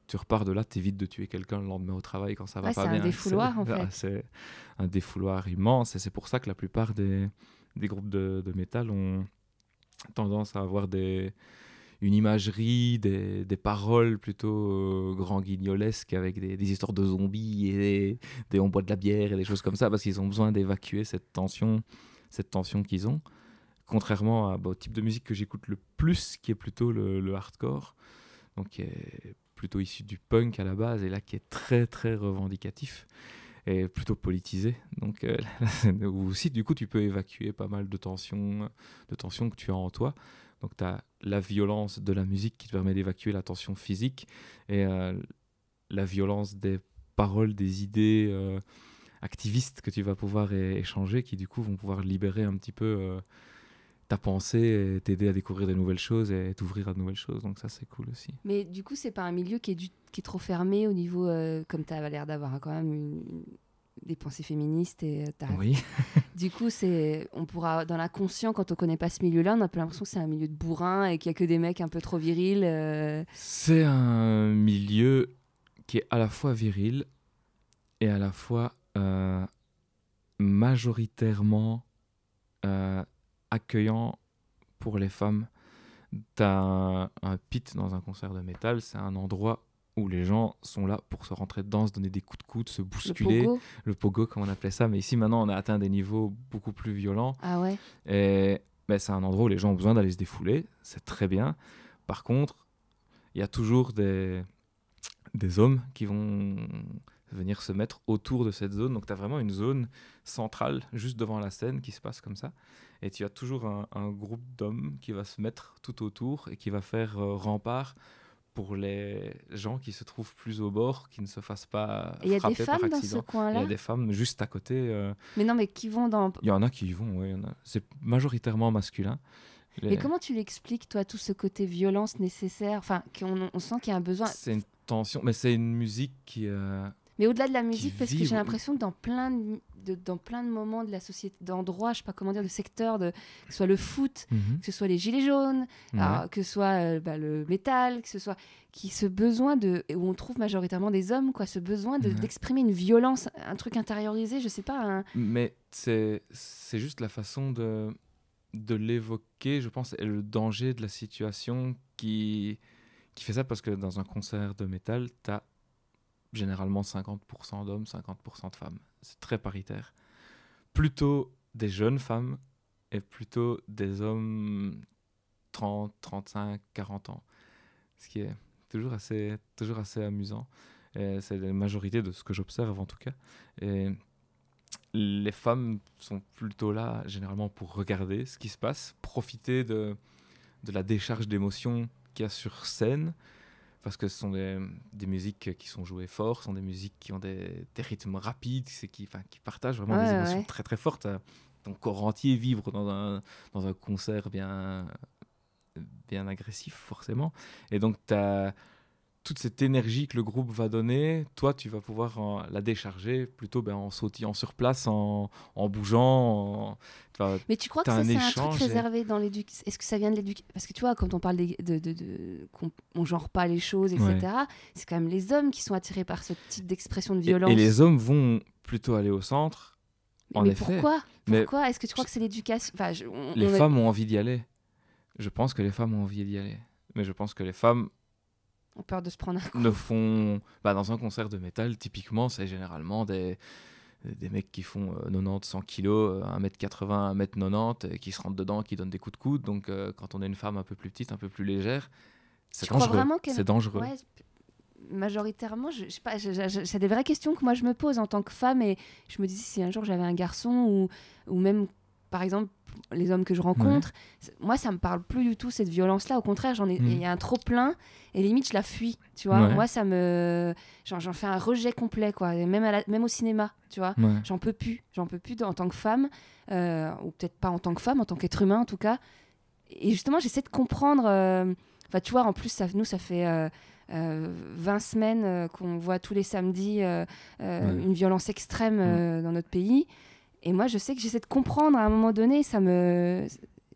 tu repars de là, t'évites de tuer quelqu'un le lendemain au travail quand ça va Ouais, pas c'est un bien. défouloir, en C'est- fait. ah, C'est un défouloir immense et c'est pour ça que la plupart des, des groupes de, de métal ont tendance à avoir des, une imagerie, des, des paroles plutôt euh, grand guignolesques avec des, des histoires de zombies et des, des on boit de la bière et des choses comme ça parce qu'ils ont besoin d'évacuer cette tension, cette tension qu'ils ont. Contrairement bah, au type de musique que j'écoute le plus, qui est plutôt le, hardcore, donc qui est plutôt issu du punk à la base et là qui est très très revendicatif et plutôt politisé. Donc euh, du coup tu peux évacuer pas mal de tensions, de tensions que tu as en toi. Donc tu as la violence de la musique qui te permet d'évacuer la tension physique et euh, la violence des paroles, des idées euh, activistes que tu vas pouvoir échanger qui du coup vont pouvoir libérer un petit peu euh, ta pensée et t'aider à découvrir de nouvelles choses et t'ouvrir à de nouvelles choses. Donc ça c'est cool aussi. Mais du coup, c'est pas un milieu qui est, du- qui est trop fermé au niveau, euh, comme tu as l'air d'avoir quand même une- des pensées féministes. Et, euh, Oui. Du coup, c'est, on pourra, dans l'inconscient, quand on connaît pas ce milieu-là, on a un peu l'impression que c'est un milieu de bourrin et qu'il y a que des mecs un peu trop virils. euh. C'est un milieu qui est à la fois viril et à la fois euh, majoritairement euh, accueillant pour les femmes. T'as un, un pit dans un concert de métal, c'est un endroit où les gens sont là pour se rentrer dedans, se donner des coups de coude, se Le bousculer, pogo. le pogo comme on appelait ça. Mais ici maintenant on a atteint des niveaux beaucoup plus violents. Ah ouais. Et ben, c'est un endroit où les gens ont besoin d'aller se défouler, c'est très bien. Par contre, il y a toujours des, des hommes qui vont venir se mettre autour de cette zone. Donc tu as vraiment une zone centrale, juste devant la scène, qui se passe comme ça. Et tu as toujours un, un groupe d'hommes qui va se mettre tout autour et qui va faire euh, rempart pour les gens qui se trouvent plus au bord, qui ne se fassent pas Et il y a des femmes dans ce accident. Il y coin-là. a des femmes juste à côté. euh, Mais non, mais qui vont dans. il y en a qui y vont, en a. C'est majoritairement masculin. Les- Mais comment tu l'expliques, toi, tout ce côté violence nécessaire? Enfin, qu'on on sent qu'il y a un besoin. C'est une tension, mais c'est une musique qui. euh, Mais au-delà de la musique, parce que j'ai l'impression que dans plein de, de- dans plein de moments de la société, d'endroits, je sais pas comment dire, de secteurs, de, que ce soit le foot, que ce soit les gilets jaunes, ouais. alors, que ce soit euh, bah, le métal, que ce soit qui ce besoin de où on trouve majoritairement des hommes, quoi, ce besoin de- Ouais. d'exprimer une violence, un truc intériorisé, je sais pas. un- Mais c'est c'est juste la façon de, de l'évoquer, je pense, et le danger de la situation qui, qui fait ça, parce que dans un concert de métal, tu as généralement 50% d'hommes, 50% de femmes. C'est très paritaire. Plutôt des jeunes femmes et plutôt des hommes 30, 35, 40 ans. Ce qui est toujours assez, toujours assez amusant. C'est la majorité de ce que j'observe en tout cas. Et les femmes sont plutôt là généralement pour regarder ce qui se passe, profiter de, de la décharge d'émotions qu'il y a sur scène, parce que ce sont des, des musiques qui sont jouées fort, ce sont des musiques qui ont des, des rythmes rapides, qui, qui partagent vraiment Ouais, des émotions ouais. très très fortes. Ton corps entier vivre dans un, dans un concert bien, bien agressif forcément. Et donc tu as toute cette énergie que le groupe va donner, toi, tu vas pouvoir en- la décharger plutôt ben, en sautillant sur place, en, en bougeant. en- Mais tu crois que c'est un truc et- réservé dans l'éducation Est-ce que ça vient de l'éducation Parce que tu vois, quand on parle de, de, de- qu'on genre pas les choses, etc., c'est quand même les hommes qui sont attirés par ce type d'expression de violence. et les hommes vont plutôt aller au centre. mais en mais effet. pourquoi? Pourquoi? Est-ce que tu crois que c'est l'éducation? Enfin, Les on femmes ont envie d'y aller. Je pense que les femmes ont envie d'y aller. Mais je pense que les femmes ont peur de se prendre un coup. ne font. Bah, dans un concert de métal, typiquement, c'est généralement des, des mecs qui font euh, 90, 100 kilos, euh, 1m80, 1m90, et qui se rentrent dedans, qui donnent des coups de coude. Donc, euh, quand on est une femme un peu plus petite, un peu plus légère, c'est dangereux. C'est dangereux. Ouais, majoritairement, je, je sais pas, c'est des vraies questions que moi je me pose en tant que femme et je me dis si un jour j'avais un garçon ou, ou même par exemple les hommes que je rencontre, moi ça me parle plus du tout cette violence-là. Au contraire, j'en ai, Mm. il y a un trop plein et limite je la fuis, tu vois. Ouais. Moi ça me, j'en fais un rejet complet quoi, et même à la- même au cinéma, tu vois. Ouais. J'en peux plus, j'en peux plus en tant que femme, euh, ou peut-être pas en tant que femme, en tant qu'être humain en tout cas. Et justement, j'essaie de comprendre. euh, Enfin, tu vois, en plus, ça, nous, ça fait euh, euh, 20 semaines euh, qu'on voit tous les samedis euh, Ouais. une violence extrême euh, dans notre pays. Et moi, je sais que j'essaie de comprendre à un moment donné, ça me.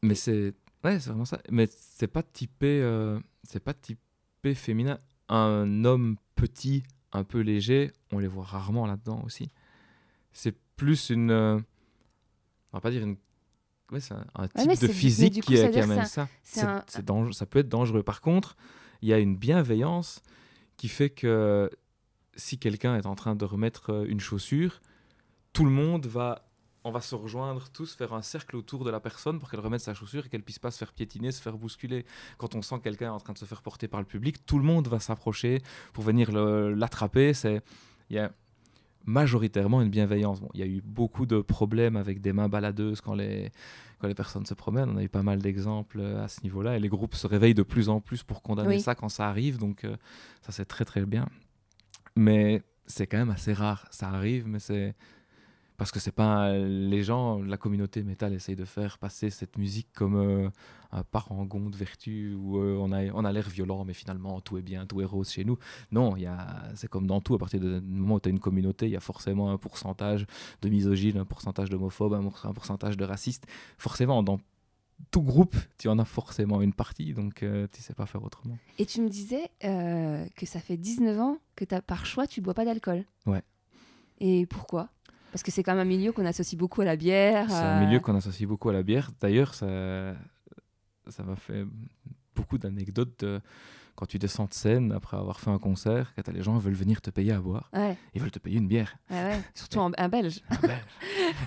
Mais c'est ouais, c'est vraiment ça. Mais c'est pas typé, euh, c'est pas typé féminin. Un homme petit, un peu léger, on les voit rarement là-dedans aussi. C'est plus une, euh, on va pas dire une, ouais, c'est un, un type de physique coup, qui, ça qui amène ça. un- dangereux, ça peut être dangereux. Par contre, il y a une bienveillance qui fait que si quelqu'un est en train de remettre euh, une chaussure, tout le monde va, on va se rejoindre tous, faire un cercle autour de la personne pour qu'elle remette sa chaussure et qu'elle puisse pas se faire piétiner, se faire bousculer. Quand on sent que quelqu'un en train de se faire porter par le public, tout le monde va s'approcher pour venir l'attraper. C'est, il y a majoritairement une bienveillance. Bon, il y a eu beaucoup de problèmes avec des mains baladeuses quand les, quand les personnes se promènent. On a eu pas mal d'exemples euh, à ce niveau-là. Et les groupes se réveillent de plus en plus pour condamner Oui. ça quand ça arrive. Donc euh, ça, c'est très très bien. Mais c'est quand même assez rare. Ça arrive, mais c'est... Parce que c'est pas les gens, la communauté métal essaye de faire passer cette musique comme euh, un parangon de vertu où euh, on a, on a l'air violent, mais finalement tout est bien, tout est rose chez nous. Non, c'est comme dans tout, à partir du moment où tu as une communauté, il y a forcément un pourcentage de misogynes, un pourcentage d'homophobes, un pourcentage de racistes. Forcément, dans tout groupe, tu en as forcément une partie, donc euh, tu sais pas faire autrement. Et tu me disais euh, que ça fait 19 ans que as, par choix, tu bois pas d'alcool. Ouais. Et pourquoi? Parce que c'est quand même un milieu qu'on associe beaucoup à la bière. C'est un milieu qu'on associe beaucoup à la bière. D'ailleurs, ça ça m'a fait beaucoup d'anecdotes de quand tu descends de scène après avoir fait un concert, quand les gens veulent venir te payer à boire, Ouais, ils veulent te payer une bière. ouais. Surtout en, un belge. Un Belge.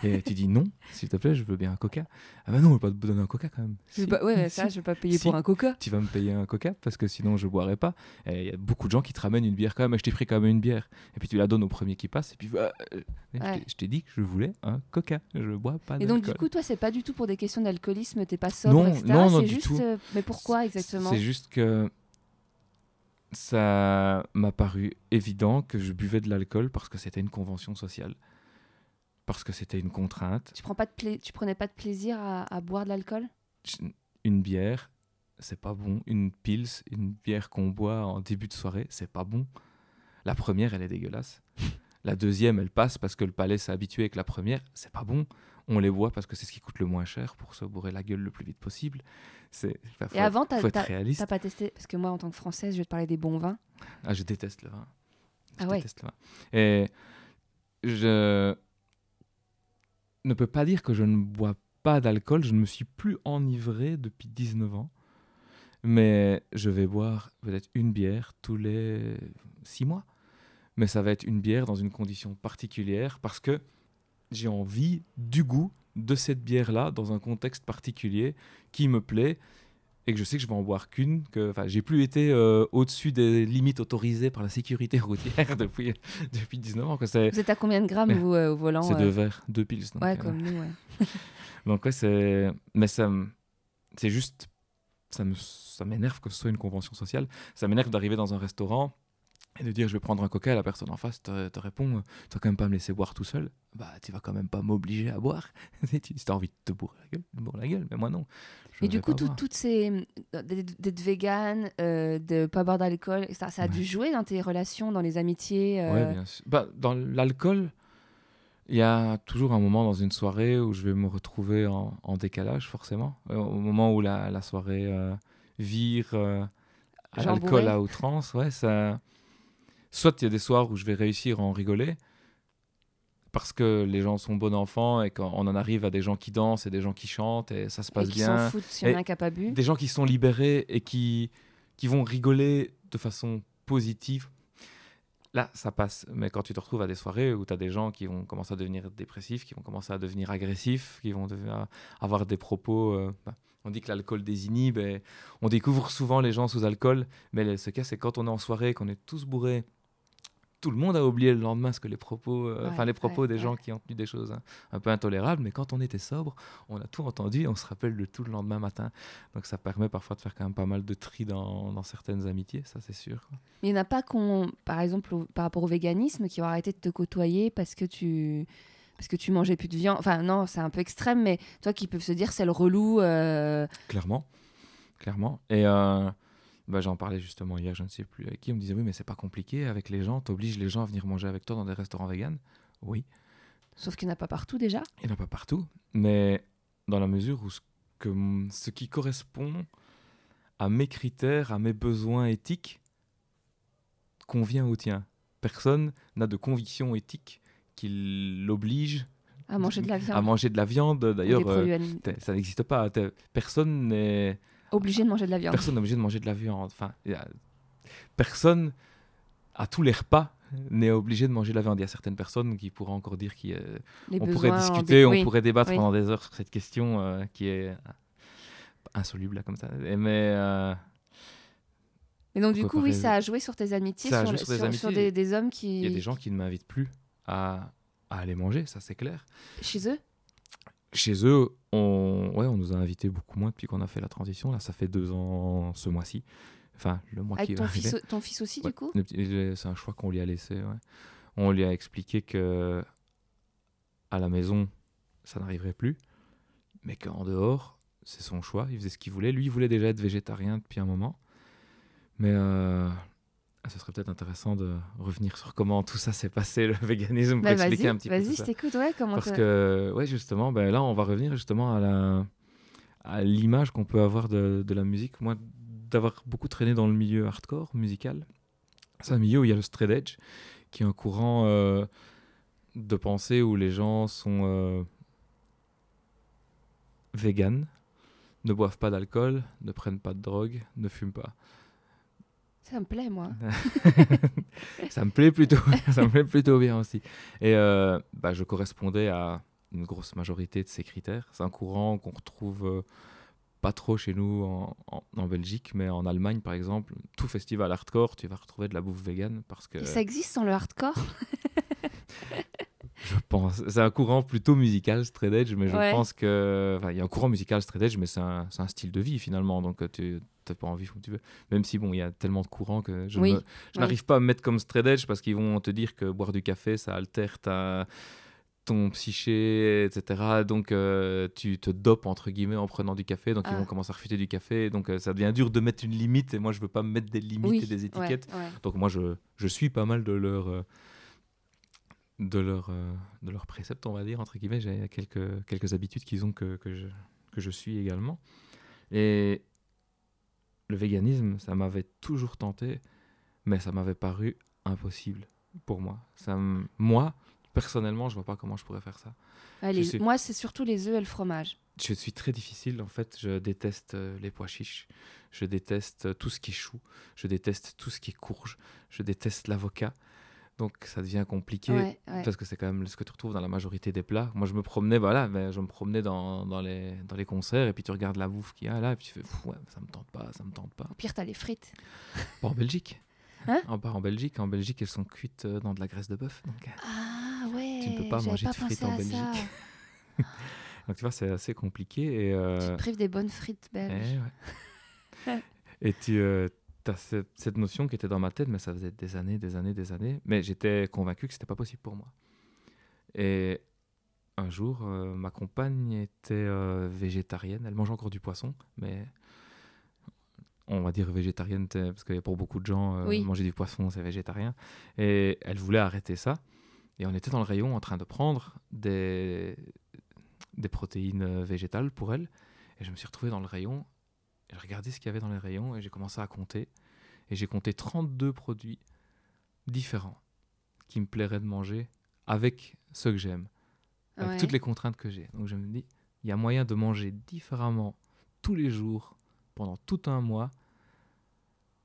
Et tu dis non, s'il te plaît, je veux bien un coca. Ah bah non, on va pas te donner un coca quand même. Je vais Si, pas- ouais, si, ça, je vais pas payer Si. pour un coca. Tu vas me payer un coca parce que sinon je boirai pas. Et il y a beaucoup de gens qui te ramènent une bière quand même. Et je t'ai pris quand même une bière. Et puis tu la donnes au premier qui passe. Et puis euh, je t'ai- Ouais. je t'ai dit que je voulais un coca. Je bois pas Et donc, du coup, toi, c'est pas du tout pour des questions d'alcoolisme, t'es pas sobre, Non, etc. non, non, du juste. tout. euh, mais pourquoi exactement? C'est juste que ça m'a paru évident que je buvais de l'alcool parce que c'était une convention sociale. Parce que c'était une contrainte. tu, prends pas de pla- tu prenais pas de plaisir à, à boire de l'alcool? Une bière, c'est pas bon. Une pils, une bière qu'on boit en début de soirée, c'est pas bon. La première, elle est dégueulasse. La deuxième, elle passe parce que le palais s'est habitué avec la première, c'est pas bon. On les boit parce que c'est ce qui coûte le moins cher pour se bourrer la gueule le plus vite possible. C'est, Et avant, t'as t'as pas testé Parce que moi, en tant que française, je vais te parler des bons vins. Ah, je déteste le vin. Je Ah ouais. déteste le vin. Et je ne peux pas dire que je ne bois pas d'alcool. Je ne me suis plus enivré depuis 19 ans. Mais je vais boire peut-être une bière tous les 6 mois. Mais ça va être une bière dans une condition particulière parce que j'ai envie du goût de cette bière-là dans un contexte particulier qui me plaît et que je sais que je vais en boire qu'une, que j'ai plus été euh, au-dessus des limites autorisées par la sécurité routière depuis, depuis 19 ans. C'est Vous êtes à combien de grammes, vous, euh, au volant c'est euh deux verres, deux piles. Donc, Ouais, euh, comme nous, ouais. donc ouais, c'est... Mais ça c'est juste... Ça me... ça m'énerve que ce soit une convention sociale. Ça m'énerve d'arriver dans un restaurant Et de dire je vais prendre un coca, la personne en face te, te répond tu vas quand même pas me laisser boire tout seul. Bah tu vas quand même pas m'obliger à boire. si tu as envie de te bourrer la gueule, bourre la gueule, mais moi non. Et du coup, tout- toutes ces. euh, d'être vegan, euh, de pas boire d'alcool, ça, ça a dû jouer dans tes relations, dans les amitiés euh, Ouais, bien sûr. Bah, dans l'alcool, il y a toujours un moment dans une soirée où je vais me retrouver en, en décalage, forcément. Euh, Au moment où la, la soirée euh, vire à l'alcool à outrance, ouais, ça. Soit il y a des soirs où je vais réussir à en rigoler, parce que les gens sont bons enfants et qu'on en arrive à des gens qui dansent et des gens qui chantent et ça se et passe qui bien y en a qui pas bu. des gens qui sont libérés et qui, qui vont rigoler de façon positive, là, ça passe. Mais quand tu te retrouves à des soirées où tu as des gens qui vont commencer à devenir dépressifs, qui vont commencer à devenir agressifs, qui vont devenir- avoir des propos... euh, bah, on dit que l'alcool désinhibe et on découvre souvent les gens sous alcool, mais le- ce cas, c'est quand on est en soirée, qu'on est tous bourrés, tout le monde a oublié le lendemain ce que les propos, euh, Ouais, enfin les propos ouais, des ouais. gens qui ont tenu des choses hein, un peu intolérables, mais quand on était sobre, on a tout entendu et on se rappelle de tout le lendemain matin. Donc ça permet parfois de faire quand même pas mal de tri dans, dans certaines amitiés, ça c'est sûr. quoi. Mais il n'y en a pas qu'on, par exemple, au- par rapport au véganisme, qui ont arrêté de te côtoyer parce que tu, parce que tu mangeais plus de viande? Enfin, non, c'est un peu extrême, mais toi qui peuvent se dire c'est le relou. euh, Clairement, clairement. Et euh, bah, j'en parlais justement hier, je ne sais plus avec qui, on me disait oui mais c'est pas compliqué avec les gens, t'obliges les gens à venir manger avec toi dans des restaurants véganes. Oui, Sauf qu'il n'y en a pas partout déjà. il n'y en a pas partout, mais dans la mesure où ce, que, ce qui correspond à mes critères, à mes besoins éthiques, convient au tien. Personne n'a de conviction éthique qui l'oblige À manger de la viande. à manger de la viande. D'ailleurs, euh, ça n'existe pas. Personne n'est Obligé de manger de la viande. personne n'est obligé de manger de la viande. Enfin, a- personne à tous les repas n'est obligé de manger de la viande. Il y a certaines personnes qui pourraient encore dire qu'on besoins pourrait discuter, on oui. pourrait débattre oui. pendant des heures sur cette question euh, qui est euh, insoluble là, comme ça. Et Mais euh, Et donc, du coup, oui, ça a joué sur tes amitiés, sur, des sur- sur amitiés. des, des hommes qui. il y a des gens qui ne m'invitent plus à, à aller manger, ça c'est clair. Chez eux? Chez eux, on, ouais, on nous a invités beaucoup moins depuis qu'on a fait la transition. Là, ça fait deux ans ce mois-ci. Enfin, le mois qui va ton fils, arriver. au- ton fils aussi, Ouais, du coup C'est un choix qu'on lui a laissé. ouais. On lui a expliqué que à la maison, ça n'arriverait plus, mais qu'en dehors, c'est son choix. Il faisait ce qu'il voulait. Lui, il voulait déjà être végétarien depuis un moment. Mais euh, ce serait peut-être intéressant de revenir sur comment tout ça s'est passé, le véganisme, pour Bah, expliquer Vas-y, un petit peu vas-y, je t'écoute. Ouais, comment Parce que, ouais, justement, ben là, on va revenir justement à la à l'image qu'on peut avoir de, de la musique. Moi, d'avoir beaucoup traîné dans le milieu hardcore musical, c'est un milieu où il y a le straight edge, qui est un courant euh, de pensée où les gens sont euh, véganes, ne boivent pas d'alcool, ne prennent pas de drogue, ne fument pas. Ça me plaît, moi. ça me plaît plutôt, ça me plaît plutôt bien aussi. Et euh, bah, je correspondais à une grosse majorité de ces critères. C'est un courant qu'on retrouve euh, pas trop chez nous en, en- en Belgique, mais en Allemagne par exemple, tout festival hardcore, tu vas retrouver de la bouffe vegan parce que Et Ça existe sans le hardcore? je pense, c'est un courant plutôt musical straight edge, mais je Ouais. pense que, enfin, il y a un courant musical straight edge, mais c'est un, c'est un style de vie finalement, donc euh, tu n'as pas envie comme tu veux. Même si bon, il y a tellement de courants que je Oui, oui. n'arrive pas à me mettre comme straight edge parce qu'ils vont te dire que boire du café, ça altère ta ton psyché, etc. Donc euh, tu te dopes entre guillemets en prenant du café, donc ils Ah. vont commencer à refuser du café, donc euh, ça devient dur de mettre une limite et moi je veux pas me mettre des limites Oui, et des ouais, étiquettes. ouais. Donc moi, je, je suis pas mal de leur, euh, de leur, euh, de leur précepte, on va dire, entre guillemets. J'ai quelques, quelques habitudes qu'ils ont que, que, je, que je suis également. Et le véganisme, ça m'avait toujours tenté, mais ça m'avait paru impossible pour moi. Ça, moi, personnellement, je vois pas comment je pourrais faire ça. Sais. Moi, c'est surtout les œufs et le fromage. Je suis très difficile, en fait. Je déteste euh, les pois chiches. Je déteste euh, tout ce qui est chou. Je déteste tout ce qui est courge. Je déteste l'avocat. Donc ça devient compliqué Ouais, ouais. parce que c'est quand même ce que tu retrouves dans la majorité des plats. Moi, je me promenais, voilà, mais je me promenais dans, dans, les, dans les concerts et puis tu regardes la bouffe qu'il y a là et puis tu fais, Pff, ouais, ça me tente pas, ça me tente pas. Au pire, t'as les frites. Pas en Belgique. Hein Ah, en Belgique. En Belgique, elles sont cuites euh, dans de la graisse de bœuf. Donc, euh, Ah ouais. Tu ne peux pas manger pas de frites en Belgique. donc tu vois, c'est assez compliqué. Et, Tu euh, te prives des bonnes frites Eh belges. ouais. Et tu, euh, tu as cette, cette notion qui était dans ma tête, mais ça faisait des années, des années, des années. Mais j'étais convaincu que c'était pas possible pour moi. Et un jour, euh, ma compagne était euh, végétarienne. Elle mange encore du poisson, mais on va dire végétarienne parce que pour beaucoup de gens, euh, Oui. manger du poisson, c'est végétarien. Et elle voulait arrêter ça. Et on était dans le rayon en train de prendre des, des protéines végétales pour elle. Et je me suis retrouvé dans le rayon. Je regardais ce qu'il y avait dans les rayons et j'ai commencé à compter. Et j'ai compté 32 produits différents qui me plairaient de manger avec ceux que j'aime avec Ouais. toutes les contraintes que j'ai. Donc je me dis, il y a moyen de manger différemment tous les jours pendant tout un mois.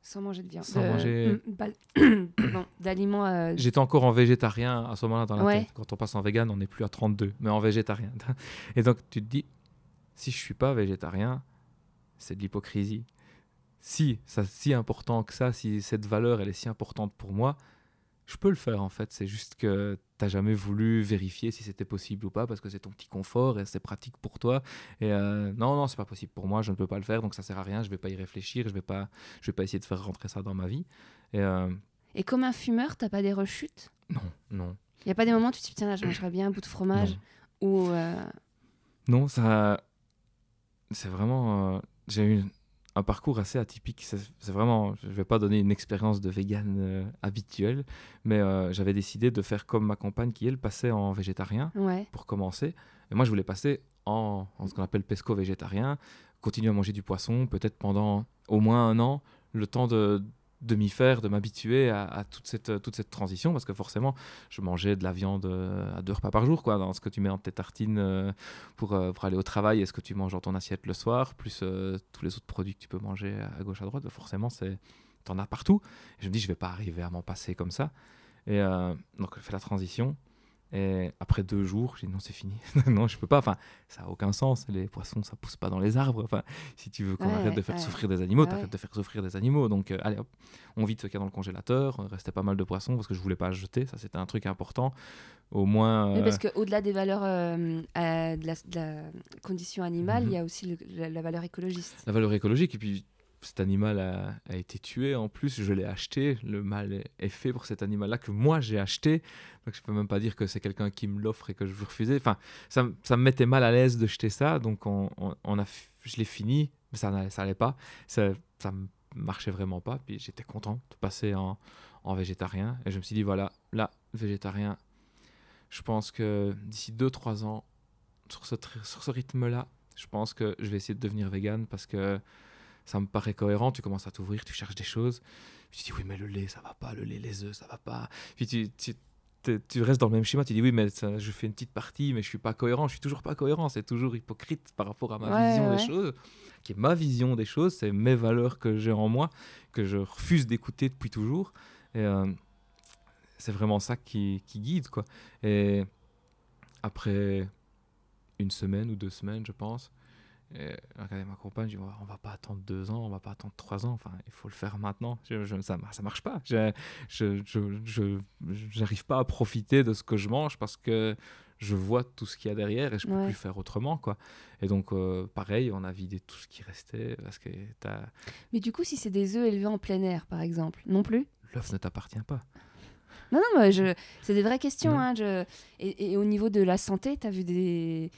Sans manger de viande. Sans De- manger- mm, bah- d'aliments. euh, J'étais encore en végétarien à ce moment-là dans la Ouais. tête. Quand on passe en vegan, on n'est plus à 32, mais en végétarien. Et donc tu te dis, si je suis pas végétarien, c'est de l'hypocrisie. Si c'est si important que ça, si cette valeur elle est si importante pour moi, je peux le faire en fait. C'est juste que t'as jamais voulu vérifier si c'était possible ou pas parce que c'est ton petit confort et c'est pratique pour toi. Et euh, non, non, c'est pas possible pour moi. Je ne peux pas le faire, donc ça sert à rien. Je vais pas y réfléchir. Je vais pas, je vais pas essayer de faire rentrer ça dans ma vie. Et euh, Et comme un fumeur, t'as pas des rechutes? Non, non, Il y a pas des moments où tu te dis, tiens, là, je mangerais bien un bout de fromage non. Ou. euh, Non, ça. C'est vraiment. J'ai eu un parcours assez atypique. C'est c'est vraiment. Je vais pas donner une expérience de vegan euh, habituelle, mais euh, j'avais décidé de faire comme ma compagne qui, elle, passait en végétarien Ouais. pour commencer. Et moi, je voulais passer en, en ce qu'on appelle pesco végétarien, continuer à manger du poisson, peut-être pendant au moins un an, le temps de, de m'y faire, de m'habituer à, toute, cette, toute cette transition, parce que forcément, je mangeais de la viande euh, à deux repas par jour, quoi, dans ce que tu mets dans tes tartines euh, pour, euh, pour aller au travail et ce que tu manges dans ton assiette le soir, plus euh, tous les autres produits que tu peux manger à gauche, à droite, bah, forcément, c'est t'en as partout. Je me dis, je vais pas arriver à m'en passer comme ça. Et euh, donc, je fais la transition. Et après deux jours, j'ai dit non, c'est fini. non, je peux pas. Enfin, ça a aucun sens. Les poissons, ça pousse pas dans les arbres. Enfin, si tu veux qu'on Ouais, arrête de faire ouais. souffrir des animaux, Ouais, t'arrêtes de faire souffrir des animaux. Donc, euh, allez hop, on vide ce qu'il y a dans le congélateur. Il restait pas mal de poissons parce que je voulais pas jeter. Ça, c'était un truc important. Au moins. Oui, euh, parce qu'au-delà des valeurs euh, euh, de, la, de la condition animale, il Mhm. y a aussi le- la, la valeur écologiste. la valeur écologique. Et puis, cet animal a, été tué. En plus, je l'ai acheté. Le mal est- fait pour cet animal-là que moi, j'ai acheté. Donc, je peux même pas dire que c'est quelqu'un qui me l'offre et que je veux refuser. Enfin, ça, me mettait mal à l'aise de jeter ça. Donc, on, a, je l'ai fini. Mais ça n'allait pas. Ça, ça marchait vraiment pas. Puis, j'étais content de passer en, en végétarien. Et je me suis dit, voilà, là, végétarien, je pense que d'ici 2-3 ans, sur ce, sur ce rythme-là, je pense que je vais essayer de devenir vegan parce que ça me paraît cohérent. Tu commences à t'ouvrir, tu cherches des choses. Puis tu dis, oui, mais le lait, ça va pas. Le lait, les œufs, ça va pas. Puis tu, tu, tu restes dans le même schéma. Tu dis, oui, mais ça, je fais une petite partie, mais je suis pas cohérent. Je suis toujours pas cohérent. C'est toujours hypocrite par rapport à ma Ouais, vision ouais. des choses. Qui est ma vision des choses. C'est mes valeurs que j'ai en moi, que je refuse d'écouter depuis toujours. Et euh, c'est vraiment ça qui, qui guide, quoi. Et après une semaine ou deux semaines, je pense, et regardez ma compagne, je dis, on va pas attendre deux ans, on va pas attendre trois ans, enfin, il faut le faire maintenant. Je, je- ça, ça marche pas. Je, je, j'arrive pas à profiter de ce que je mange parce que je vois tout ce qu'il y a derrière et je peux Ouais. plus faire autrement, quoi. Et donc, euh, pareil, on a vidé tout ce qui restait parce que t'as- Mais du coup, si c'est des œufs élevés en plein air, par exemple, non plus? L'œuf ne t'appartient pas. Non, non, mais je... c'est des vraies questions. Hein, je... et, et au niveau de la santé, tu as vu des.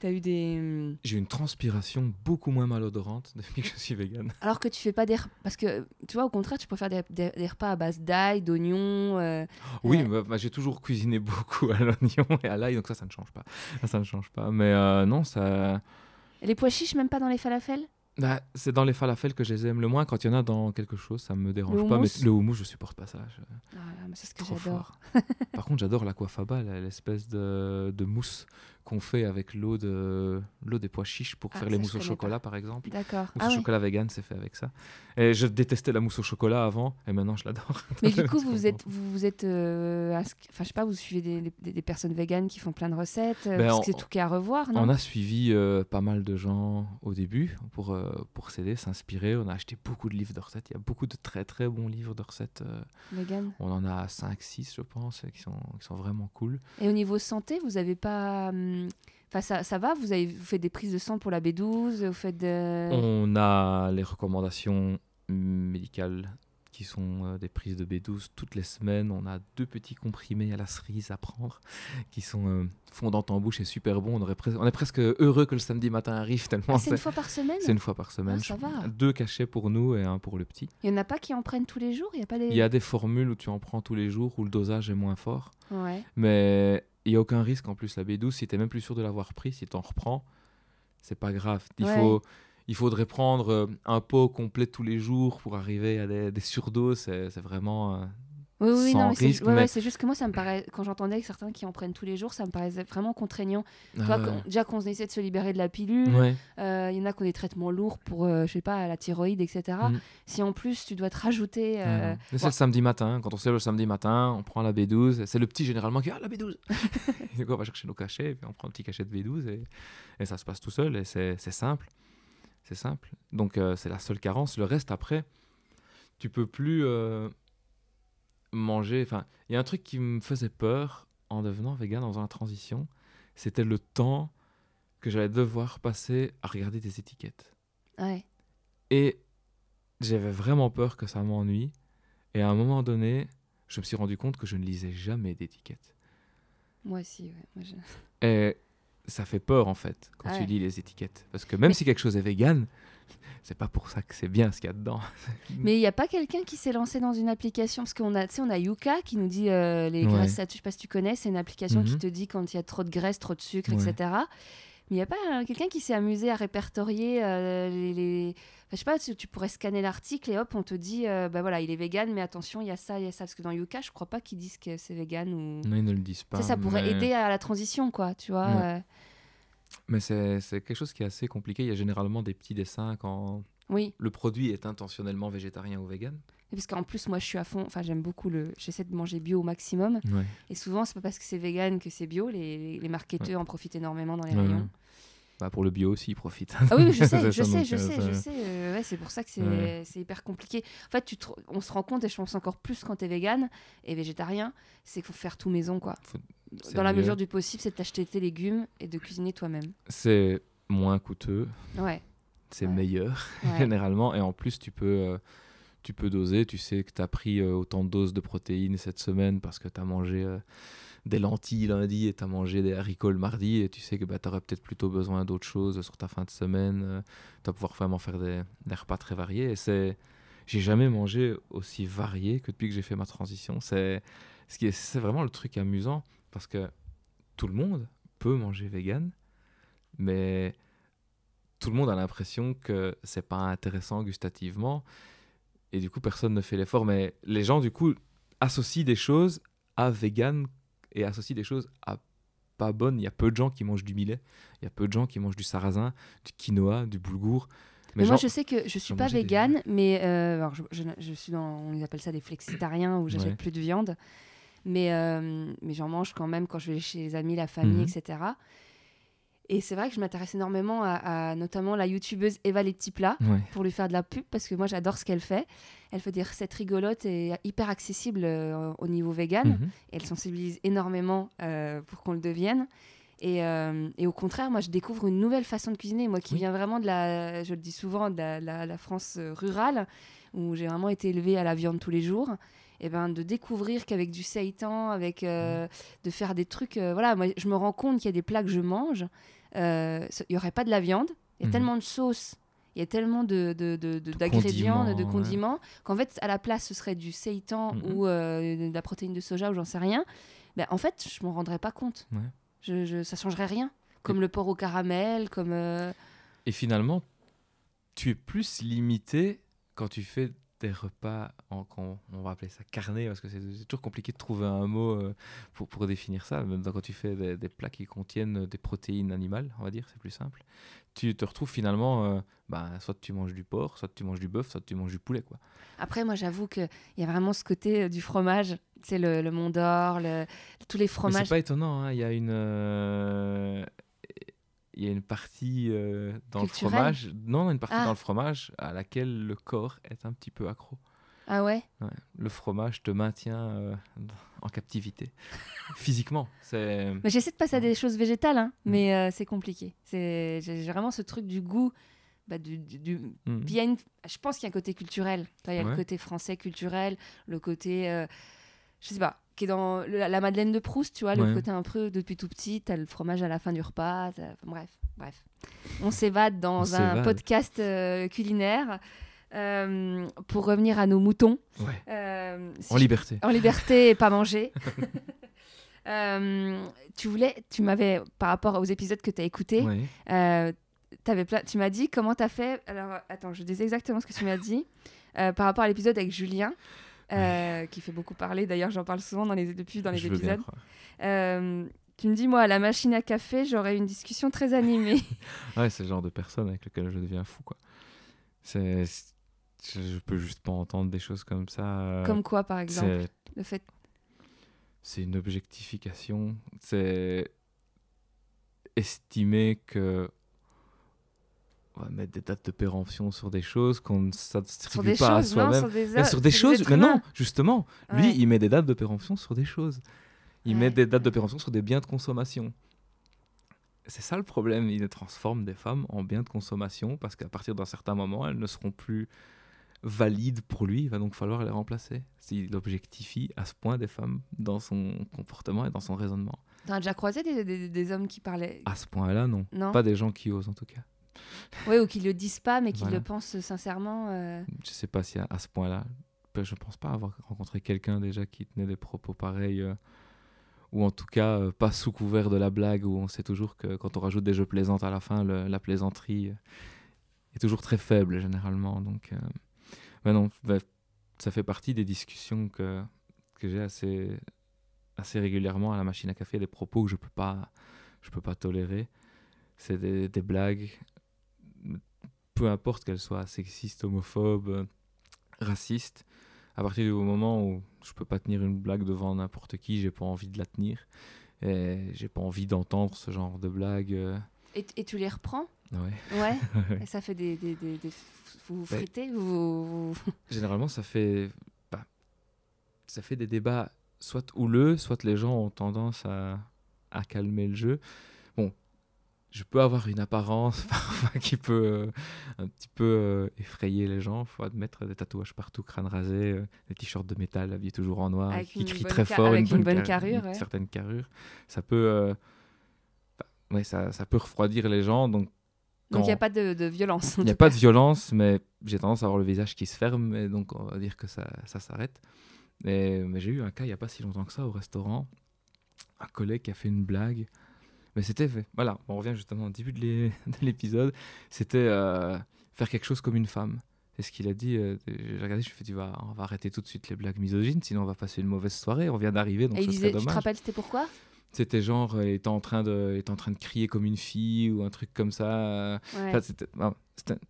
T'as eu des. hum, J'ai une transpiration beaucoup moins malodorante depuis que je suis vegan. Alors que tu fais pas des. Parce que, tu vois, au contraire, tu préfères des, des- des repas à base d'ail, d'oignons. euh, Oui, Ouais. bah, bah, j'ai toujours cuisiné beaucoup à l'oignon et à l'ail, donc ça, ça ne change pas. Ça, ça ne change pas. Mais euh, non, ça. Les pois chiches, même pas dans les falafels? Bah, c'est dans les falafels que je les aime le moins. Quand il y en a dans quelque chose, ça me dérange Le pas. Mais le houmous, je supporte pas ça. Je- Ah, C'est ce que j'adore. Par contre, j'adore l'aquafaba, la- l'espèce de, de mousse qu'on fait avec l'eau de l'eau des pois chiches pour Ah, faire les mousses au chocolat, par exemple. D'accord. Mousse Ah au ouais. chocolat vegan, c'est fait avec ça. Et je détestais la mousse au chocolat avant, et maintenant je l'adore. Mais du coup, vous êtes, vous, vous êtes, euh, ins- enfin, je sais pas, vous suivez des, des- des personnes véganes qui font plein de recettes, euh, Ben, parce on- que c'est tout qui est à revoir, non? On a suivi euh, pas mal de gens au début pour, euh, pour s'aider, s'inspirer. On a acheté beaucoup de livres de recettes. Il y a beaucoup de très très bons livres de recettes. Vegan. on en a 5-6, je pense, qui sont, qui sont vraiment cool. Et au niveau santé, vous avez pas, hum, enfin, ça, ça va. Vous avez, vous faites des prises de sang pour la B12, vous faites de. On a les recommandations médicales qui sont euh, des prises de B12 toutes les semaines. On a deux petits comprimés à la cerise à prendre qui sont euh, fondants en bouche et super bons. On, aurait pres- on est presque heureux que le samedi matin arrive tellement Ah, c'est une fois par semaine c'est une fois par semaine. Ah, ça va. Deux cachets pour nous et un pour le petit. Il y en a pas qui en prennent tous les jours? Il y a pas des... Il y a des formules où tu en prends tous les jours où le dosage est moins fort. Ouais. Mais il n'y a aucun risque en plus. La B12, si tu n'es même plus sûr de l'avoir pris, si tu en reprends, c'est pas grave. Il, Ouais. faut, il faudrait prendre euh, un pot complet tous les jours pour arriver à des, des surdoses. C'est c'est vraiment. Oui, oui, Sans non, mais c'est ouais, mais- ouais, juste que moi, ça me paraît, quand j'entendais que certains qui en prennent tous les jours, ça me paraissait vraiment contraignant. Qu'on- déjà qu'on essaie de se libérer de la pilule, ouais. euh, il y en a qui ont des traitements lourds pour, euh, je sais pas, la thyroïde, etc. Mm. Si en plus tu dois te rajouter. euh, c'est le samedi matin. Quand on se lève le samedi matin, on prend la B12. C'est le petit généralement qui a ah, la B12. Et donc, on va chercher nos cachets, et puis on prend un petit cachet de B12 et, et ça se passe tout seul. Et c'est simple. C'est simple. Donc euh, c'est la seule carence. Le reste après, tu peux plus manger. Enfin, il y a un truc qui me faisait peur en devenant vegan, faisant la transition. C'était le temps que j'allais devoir passer à regarder des étiquettes. ouais. Et j'avais vraiment peur que ça m'ennuie. Et à un moment donné, je me suis rendu compte que je ne lisais jamais d'étiquettes. Moi aussi, ouais. Moi, je- Et ça fait peur en fait quand tu lis les étiquettes. Parce que même Mais- si quelque chose est vegan, c'est pas pour ça que c'est bien ce qu'il y a dedans. Mais il n'y a pas quelqu'un qui s'est lancé dans une application? Parce qu'on a, on a Yuka qui nous dit euh, les Ouais. graisses saturées. Je sais pas si tu connais, c'est une application qui Mhm. te dit quand il y a trop de graisse, trop de sucre, Ouais. etc. Mais il n'y a pas euh, quelqu'un qui s'est amusé à répertorier euh, les. les- Enfin, je sais pas, tu, tu pourrais scanner l'article et hop, on te dit, euh, bah voilà, il est vegan, mais attention, il y a ça, il y a ça. Parce que dans Yuka, je crois pas qu'ils disent que c'est vegan ou. Non, ils ne le disent Tu pas. sais, ça pourrait mais- aider à la transition, quoi, tu vois. Ouais. Mais c'est quelque chose qui est assez compliqué. Il y a généralement des petits dessins quand Oui, le produit est intentionnellement végétarien ou vegan. Et parce qu'en plus, moi, je suis à fond. Enfin, j'aime beaucoup le. J'essaie de manger bio au maximum. Ouais. Et souvent, c'est pas parce que c'est vegan que c'est bio. Les, les, marketeurs en profitent énormément dans les Ouais, rayons. Bah, pour le bio aussi, ils profitent. Ah oui, je sais, je sais, je sais, je sais. euh, ouais, c'est pour ça que c'est Ouais. hyper compliqué. En fait, tu te- on se rend compte, et je pense encore plus quand tu es vegan et végétarien, c'est qu'il faut faire tout maison, quoi. Faut- Dans la mieux. mesure du possible, c'est de t'acheter tes légumes et de cuisiner toi-même. C'est moins coûteux, Ouais. c'est Ouais. meilleur ouais. généralement. Et en plus, tu peux, euh, tu peux doser. Tu sais que tu as pris euh, autant de doses de protéines cette semaine parce que tu as mangé euh, des lentilles lundi et tu as mangé des haricots le mardi. Et tu sais que bah, tu aurais peut-être plutôt besoin d'autres choses sur ta fin de semaine. tu vas pouvoir vraiment faire des, des repas très variés. Et c'est. J'ai jamais mangé aussi varié que depuis que j'ai fait ma transition. C'est ce qui est, c'est vraiment le truc amusant parce que tout le monde peut manger vegan, mais tout le monde a l'impression que c'est pas intéressant gustativement et du coup personne ne fait l'effort. Mais les gens du coup associent des choses à vegan et associent des choses à pas bonnes. Il y a peu de gens qui mangent du millet, il y a peu de gens qui mangent du sarrasin, du quinoa, du boulgour. Mais Mais moi, je sais que je suis pas mangeais des- végane, mais euh, alors je, je- je suis dans, on les appelle ça des flexitariens où j'achète Ouais. plus de viande, mais euh, mais j'en mange quand même quand je vais chez les amis, la famille, Mhm. etc. Et c'est vrai que je m'intéresse énormément à, à notamment la youtubeuse Eva les petits plats Ouais. pour lui faire de la pub parce que moi j'adore ce qu'elle fait. Elle fait des recettes rigolotes et hyper accessibles euh, au niveau vegan. Mhm. Et elle sensibilise énormément euh, pour qu'on le devienne. Et, euh, et au contraire, moi, je découvre une nouvelle façon de cuisiner. Moi qui Oui. viens vraiment de la, je le dis souvent, de la, la- la France rurale, où j'ai vraiment été élevée à la viande tous les jours. Et ben de découvrir qu'avec du seitan, avec euh, de faire des trucs, euh, voilà, moi, je me rends compte qu'il y a des plats que je mange, euh, il y aurait pas de la viande. Il y a Mhm. tellement de sauces, il y a tellement de de- de- de- De d'ingrédients, de, condiments, ouais. qu'en fait, à la place, ce serait du seitan Mhm. ou de la protéine de soja ou j'en sais rien. Ben, en fait, je m'en rendrais pas compte. Ouais. Je, je, ça changerait rien. Comme le porc au caramel, comme. Et finalement, tu es plus limité quand tu fais des repas, en, quand- on va appeler ça carné, parce que c'est c'est toujours compliqué de trouver un mot euh, pour, pour définir ça. Même quand tu fais des, des plats qui contiennent des protéines animales, on va dire, c'est plus simple. Tu te retrouves finalement, euh, bah, soit tu manges du porc, soit tu manges du bœuf, soit tu manges du poulet. Quoi. Après, moi, j'avoue qu'il y a vraiment ce côté euh, du fromage. Sais, le, le Mont d'Or, le- tous les fromages. c'est pas étonnant, hein, il y a une... euh, Il y a une partie euh, dans Culturelle le fromage, non, une partie Ah. dans le fromage à laquelle le corps est un petit peu accro. Ah ouais? Ouais, Le fromage te maintient euh, en captivité. Physiquement. C'est. Mais j'essaie de passer à des choses végétales, hein, Mm. mais euh, c'est compliqué. C'est- J'ai vraiment ce truc du goût bah, du, du- du-. Puis il y a une- je pense qu'il y a un côté culturel. Il y a le côté français culturel, le côté, je sais pas, qui est dans le- la Madeleine de Proust, tu vois, le côté un peu depuis tout petit, t'as le fromage à la fin du repas. enfin, bref, bref. On s'évade dans On un podcast euh, culinaire. Euh, pour revenir à nos moutons. Ouais. Euh, si En je- liberté. en liberté et pas manger. Tu voulais, tu m'avais, par rapport aux épisodes que tu as écoutés, Ouais. pla- tu m'as dit comment tu as fait. Alors, attends, je dis exactement ce que tu m'as dit. Par rapport à l'épisode avec Julien, euh, qui fait beaucoup parler. D'ailleurs, j'en parle souvent dans les, depuis dans les Je épisodes. Euh, tu me dis, moi, à la machine à café, j'aurais une discussion très animée. Ouais, c'est le genre de personne avec lequel je deviens fou, quoi. C'est... Je peux juste pas entendre des choses comme ça. euh, Comme quoi, par exemple. Le fait. c'est une objectification. C'est estimer que on va mettre des dates de péremption sur des choses qu'on ne s'attribue pas à soi-même. sur sur des choses, mais non, justement, lui, il met des dates de péremption sur des choses. Il Ouais. met des dates de péremption sur des biens de consommation. C'est ça le problème, il transforme des femmes en biens de consommation parce qu'à partir d'un certain moment, elles ne seront plus valides pour lui, il va donc falloir les remplacer. S'il objectifie à ce point des femmes dans son comportement et dans son raisonnement. T'as déjà croisé des, des- des hommes qui parlaient À ce point-là, non. Non Pas des gens qui osent en tout cas. Ouais, ou qui le disent pas, mais qui Voilà. le pensent sincèrement. euh. Je sais pas si à, à ce point-là, je pense pas avoir rencontré quelqu'un déjà qui tenait des propos pareils, euh, ou en tout cas euh, pas sous couvert de la blague, où on sait toujours que quand on rajoute des jeux plaisants à la fin, le- la plaisanterie euh, est toujours très faible généralement. Donc, non, ben, ça fait partie des discussions que, que j'ai assez, assez régulièrement à la machine à café, des propos que je peux pas, je peux pas tolérer. C'est des, des blagues, peu importe qu'elles soient sexistes, homophobes, euh, racistes. À partir du moment où je peux pas tenir une blague devant n'importe qui, j'ai pas envie de la tenir. Et j'ai pas envie d'entendre ce genre de blague. euh, Et, et tu les reprends? Ouais. Ouais. et ça fait des. des, des, des- vous vous Ouais. fritez vous, vous- Généralement, ça fait, bah, ça fait des débats soit houleux, soit les gens ont tendance à, à calmer le jeu. Je peux avoir une apparence parfois qui peut euh, un petit peu euh, effrayer les gens. faut admettre des tatouages partout, crâne rasé, euh, des t-shirts de métal habillés toujours en noir, Avec qui crient très fort, avec une bonne car- carrure, une ouais. certaine carrure. Ça peut, bah, ouais, ça, ça peut refroidir les gens. Donc, il n'y a pas de, de violence. en il n'y a pas de violence, mais j'ai tendance à avoir le visage qui se ferme, et donc on va dire que ça, ça s'arrête. Mais, mais j'ai eu un cas il n'y a pas si longtemps que ça au restaurant. Un collègue qui a fait une blague. Mais c'était. Voilà, on revient justement au début de l'é- de l'épisode. C'était euh, faire quelque chose comme une femme. C'est ce qu'il a dit. euh, j'ai regardé, je ai fait tu vas, on va arrêter tout de suite les blagues misogynes, sinon on va passer une mauvaise soirée. On vient d'arriver, donc Et il ce disait, serait tu te dommage. rappelles, c'était pourquoi? C'était genre, euh, étant en, train de, étant en train de crier comme une fille ou un truc comme ça. euh, Ouais. Enfin, c'était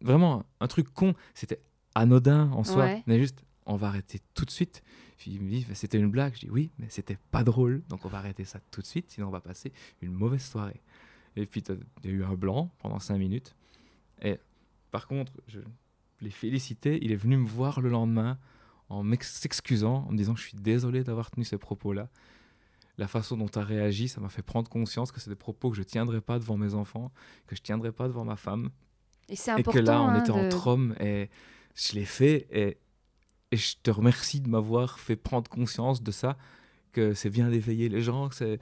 vraiment un truc con. C'était anodin en soi. Ouais. Mais juste, on va arrêter tout de suite. Puis il me dit, c'était une blague. Je dis oui, mais c'était pas drôle. Donc on va arrêter ça tout de suite, sinon on va passer une mauvaise soirée. Et puis il y a eu un blanc pendant cinq minutes. Et par contre, je l'ai félicité. Il est venu me voir le lendemain en s'excusant, en me disant je suis désolé d'avoir tenu ces propos-là. La façon dont tu as réagi, ça m'a fait prendre conscience que c'est des propos que je tiendrai pas devant mes enfants, que je tiendrai pas devant ma femme Et c'est et que là, on hein, était de- entre hommes et je l'ai fait et, et je te remercie de m'avoir fait prendre conscience de ça, que c'est bien d'éveiller les gens, que c'est...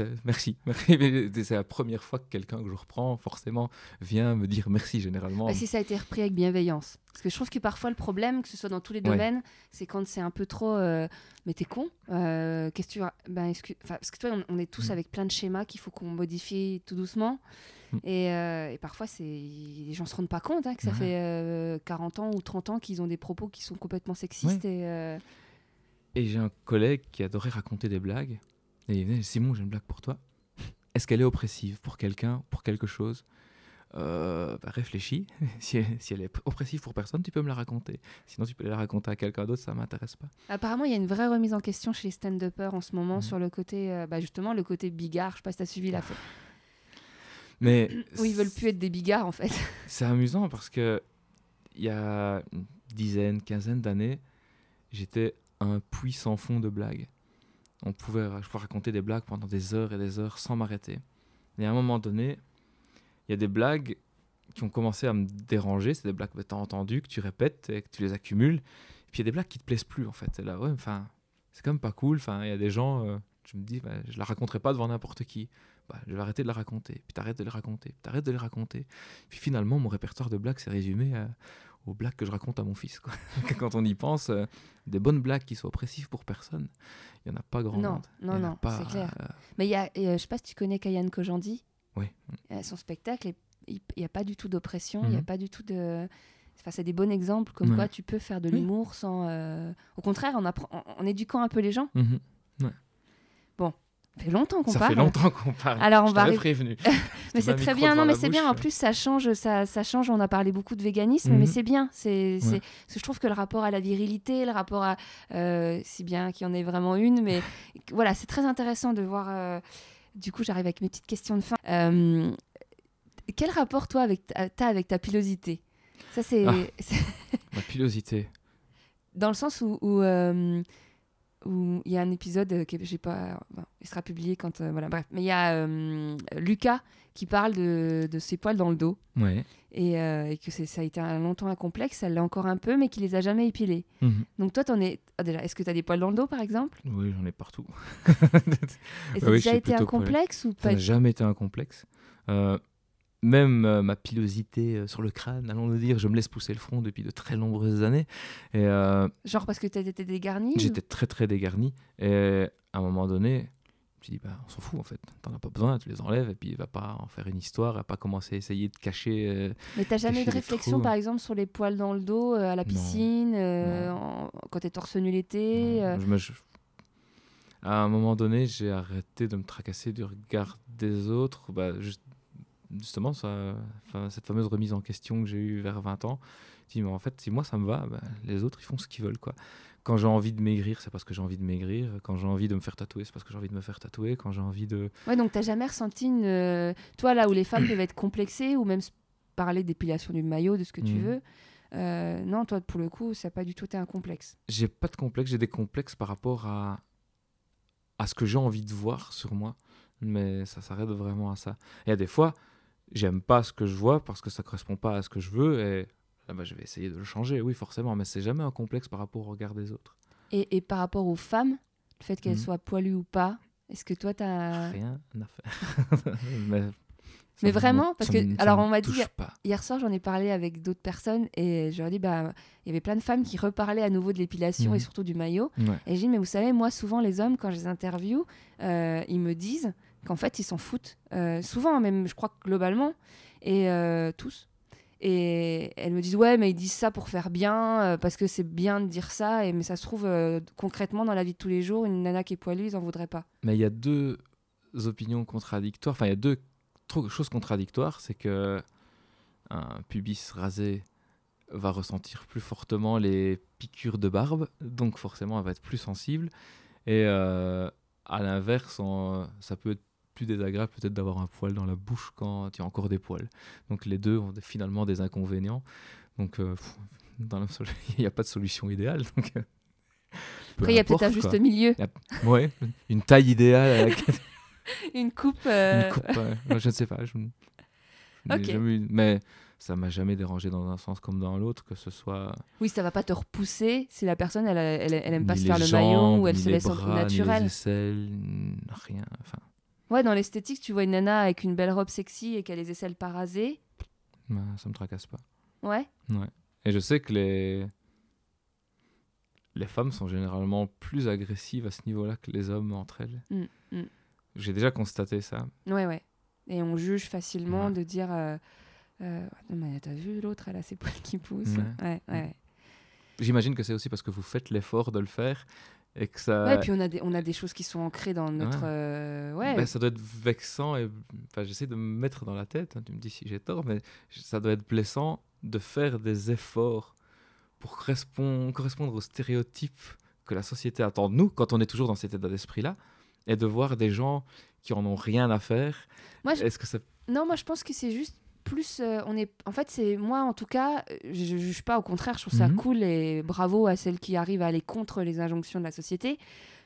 merci. c'est la première fois que quelqu'un que je reprends, forcément, vient me dire merci généralement. Bah, si ça a été repris avec bienveillance. Parce que je trouve que parfois le problème, que ce soit dans tous les Ouais. domaines, c'est quand c'est un peu trop. euh, mais t'es con euh, Qu'est-ce que tu. Ben, excuse- enfin, parce que toi, on, on est tous Mm. avec plein de schémas qu'il faut qu'on modifie tout doucement. Mm. Et, euh, et parfois, les gens se rendent pas compte hein, que ça Ouais. fait euh, 40 ans ou 30 ans qu'ils ont des propos qui sont complètement sexistes. Et, euh, Et j'ai un collègue qui adorait raconter des blagues. Et il venait, Simon, j'ai une blague pour toi. Est-ce qu'elle est oppressive pour quelqu'un, pour quelque chose? Euh, bah, Réfléchis. si, elle, si elle est oppressive pour personne, tu peux me la raconter. Sinon, tu peux la raconter à quelqu'un d'autre, ça m'intéresse pas. Apparemment, il y a une vraie remise en question chez les stand-uppers en ce moment Mhm. sur le côté, euh, bah, justement, le côté bigard. Je sais pas si tu as suivi la fête. Mais Où ils veulent plus être des bigards, en fait. c'est amusant parce que il y a une dizaine, quinzaine d'années, j'étais un puits sans fond de blagues. On pouvait, je raconter des blagues pendant des heures et des heures sans m'arrêter. Et à un moment donné, il y a des blagues qui ont commencé à me déranger. C'est des blagues que tu as entendues, que tu répètes et que tu les accumules. Et puis il y a des blagues qui te plaisent plus en fait. Là, ouais, enfin, c'est quand même pas cool. Enfin, il y a des gens, euh, je me dis, bah, je la raconterai pas devant n'importe qui. Bah, je vais arrêter de la raconter. Puis t'arrêtes de les raconter. Puis t'arrêtes de les raconter. Puis finalement, mon répertoire de blagues s'est résumé à- aux blagues que je raconte à mon fils. Quoi. Quand on y pense, euh, des bonnes blagues qui soient oppressives pour personne, il y en a pas grand Non, monde. non, non, c'est clair. euh, Mais il y a, et, euh, je sais pas si tu connais Kayan Kojandi. Oui. Son spectacle, il n'y a pas du tout d'oppression, il n'y a Mhm. pas du tout de. Enfin, c'est des bons exemples comme Ouais. quoi tu peux faire de Oui. l'humour sans. Au contraire, en, appre- en, en éduquant un peu les gens. mhm. Ça fait longtemps qu'on Ça parle. fait longtemps qu'on parle. Alors, on Je va prévenu. Mais c'est très bien, non, mais c'est bien. En plus, ça change, ça, ça change. On a parlé beaucoup de véganisme, Mhm. mais c'est bien. C'est, c'est- Ouais. parce que je trouve que le rapport à la virilité, le rapport à, euh, si bien qu'il y en ait vraiment une, mais voilà, c'est très intéressant de voir. euh, du coup, j'arrive avec mes petites questions de fin. Euh, quel rapport toi avec ta, avec ta pilosité? Ça, c'est, Ah. c'est Ma pilosité. dans le sens où. où, où il y a un épisode euh, que j'ai pas bon, il sera publié quand euh, voilà bref mais il y a euh, Lucas qui parle de, de ses poils dans le dos Ouais. et, euh, et que ça a été un, longtemps un complexe, elle l'a encore un peu, mais qui les a jamais épilés. Mhm. Donc toi, t'en es... ah, déjà, est-ce que tu as des poils dans le dos, par exemple? Oui, j'en ai partout. Et ça a oui, déjà été un complexe ou Ça pas n'a jamais été un complexe. Même euh, ma pilosité euh, sur le crâne, allons le dire, je me laisse pousser le front depuis de très nombreuses années. Et euh, Genre parce que tu été dégarni j'étais très très dégarni. Et à un moment donné, je me suis dit, bah, on s'en fout en fait. T'en as pas besoin, tu les enlèves et puis il va pas en faire une histoire, il va pas commencer à essayer de cacher. Mais t'as jamais cacher de réflexion, trous. par exemple, sur les poils dans le dos, à la piscine, en- quand t'es torse nu l'été non, je me- je- À un moment donné, j'ai arrêté de me tracasser du regard des autres. Bah, juste- justement, ça, cette fameuse remise en question que j'ai eue vers 20 ans. Je dis, mais en fait, si moi ça me va, bah, les autres ils font ce qu'ils veulent. quoi. Quand j'ai envie de maigrir, c'est parce que j'ai envie de maigrir. Quand j'ai envie de me faire tatouer, c'est parce que j'ai envie de me faire tatouer. Quand j'ai envie de. Ouais, donc t'as jamais ressenti une... euh, Toi, là où les femmes peuvent être complexées, ou même parler d'épilation du maillot, de ce que tu Mhm. veux, euh, non, toi, pour le coup, ça n'a pas du tout été un complexe. J'ai pas de complexe, j'ai des complexes par rapport à, à ce que j'ai envie de voir sur moi. Mais ça s'arrête vraiment à ça. Y a des fois, j'aime pas ce que je vois parce que ça correspond pas à ce que je veux et là, bah, je vais essayer de le changer, oui, forcément, mais c'est jamais un complexe par rapport au regard des autres. Et, et par rapport aux femmes, le fait qu'elles Mhm. soient poilues ou pas, est-ce que toi, t'as... Rien à faire. mais Mais me- vraiment Parce que- alors, on m'a dit- pas. Hier soir, j'en ai parlé avec d'autres personnes et je leur ai dit, bah, il y avait plein de femmes qui reparlaient à nouveau de l'épilation Mhm. et surtout du maillot. Ouais. Et j'ai dit, mais vous savez, moi, souvent, les hommes, quand je les interview, euh, ils me disent qu'en fait, ils s'en foutent. Euh, souvent, même, je crois que globalement, et euh, tous. Et elles me disent, ouais, mais ils disent ça pour faire bien, euh, parce que c'est bien de dire ça, mais ça se trouve, concrètement, dans la vie de tous les jours, une nana qui est poilue, ils en voudraient pas. Mais il y a deux opinions contradictoires. Enfin, il y a deux choses contradictoires. C'est que un pubis rasé va ressentir plus fortement les piqûres de barbe, donc forcément, elle va être plus sensible. Et à l'inverse, ça peut être plus désagréable peut-être d'avoir un poil dans la bouche quand tu as encore des poils. Donc les deux ont finalement des inconvénients. Donc euh, pff, dans l'absolu, il n'y a pas de solution idéale. Donc, euh, Après, il y a peut-être un juste milieu, Ouais, une taille idéale laquelle une coupe. euh, une coupe, ouais. Ouais, je ne sais pas. Je, jamais mais ça m'a jamais dérangé dans un sens comme dans l'autre, que ce soit Oui, ça va pas te repousser si la personne, elle, elle, elle aime pas ni se faire le maillot ou elle ni se laisse en bras, ni naturel. les aisselles, rien. Enfin, Ouais, dans l'esthétique, tu vois une nana avec une belle robe sexy et qu'elle a les aisselles pas rasées. ben, ça me tracasse pas. Ouais. Et je sais que les les femmes sont généralement plus agressives à ce niveau-là que les hommes entre elles. Mm, mm. J'ai déjà constaté ça. Ouais, ouais. Et on juge facilement Ouais. de dire euh, euh, Non, mais t'as vu l'autre, elle a ses poils qui poussent. Ouais. Ouais, ouais. ouais. J'imagine que c'est aussi parce que vous faites l'effort de le faire et que ça. Ouais, et puis on a, des, on a des choses qui sont ancrées dans notre. Ouais. euh, ouais. Ben, ça doit être vexant et enfin, j'essaie de me mettre dans la tête, hein, tu me dis si j'ai tort, mais ça doit être blessant de faire des efforts pour correspondre, correspondre aux stéréotypes que la société attend de nous quand on est toujours dans cet état d'esprit-là et de voir des gens qui en ont rien à faire. Moi, je- Est-ce que ça... Non, moi je pense que c'est juste plus. euh, on est... En fait, c'est moi en tout cas, euh, je je juge pas, au contraire, je trouve ça Mhm. cool et bravo à celles qui arrivent à aller contre les injonctions de la société.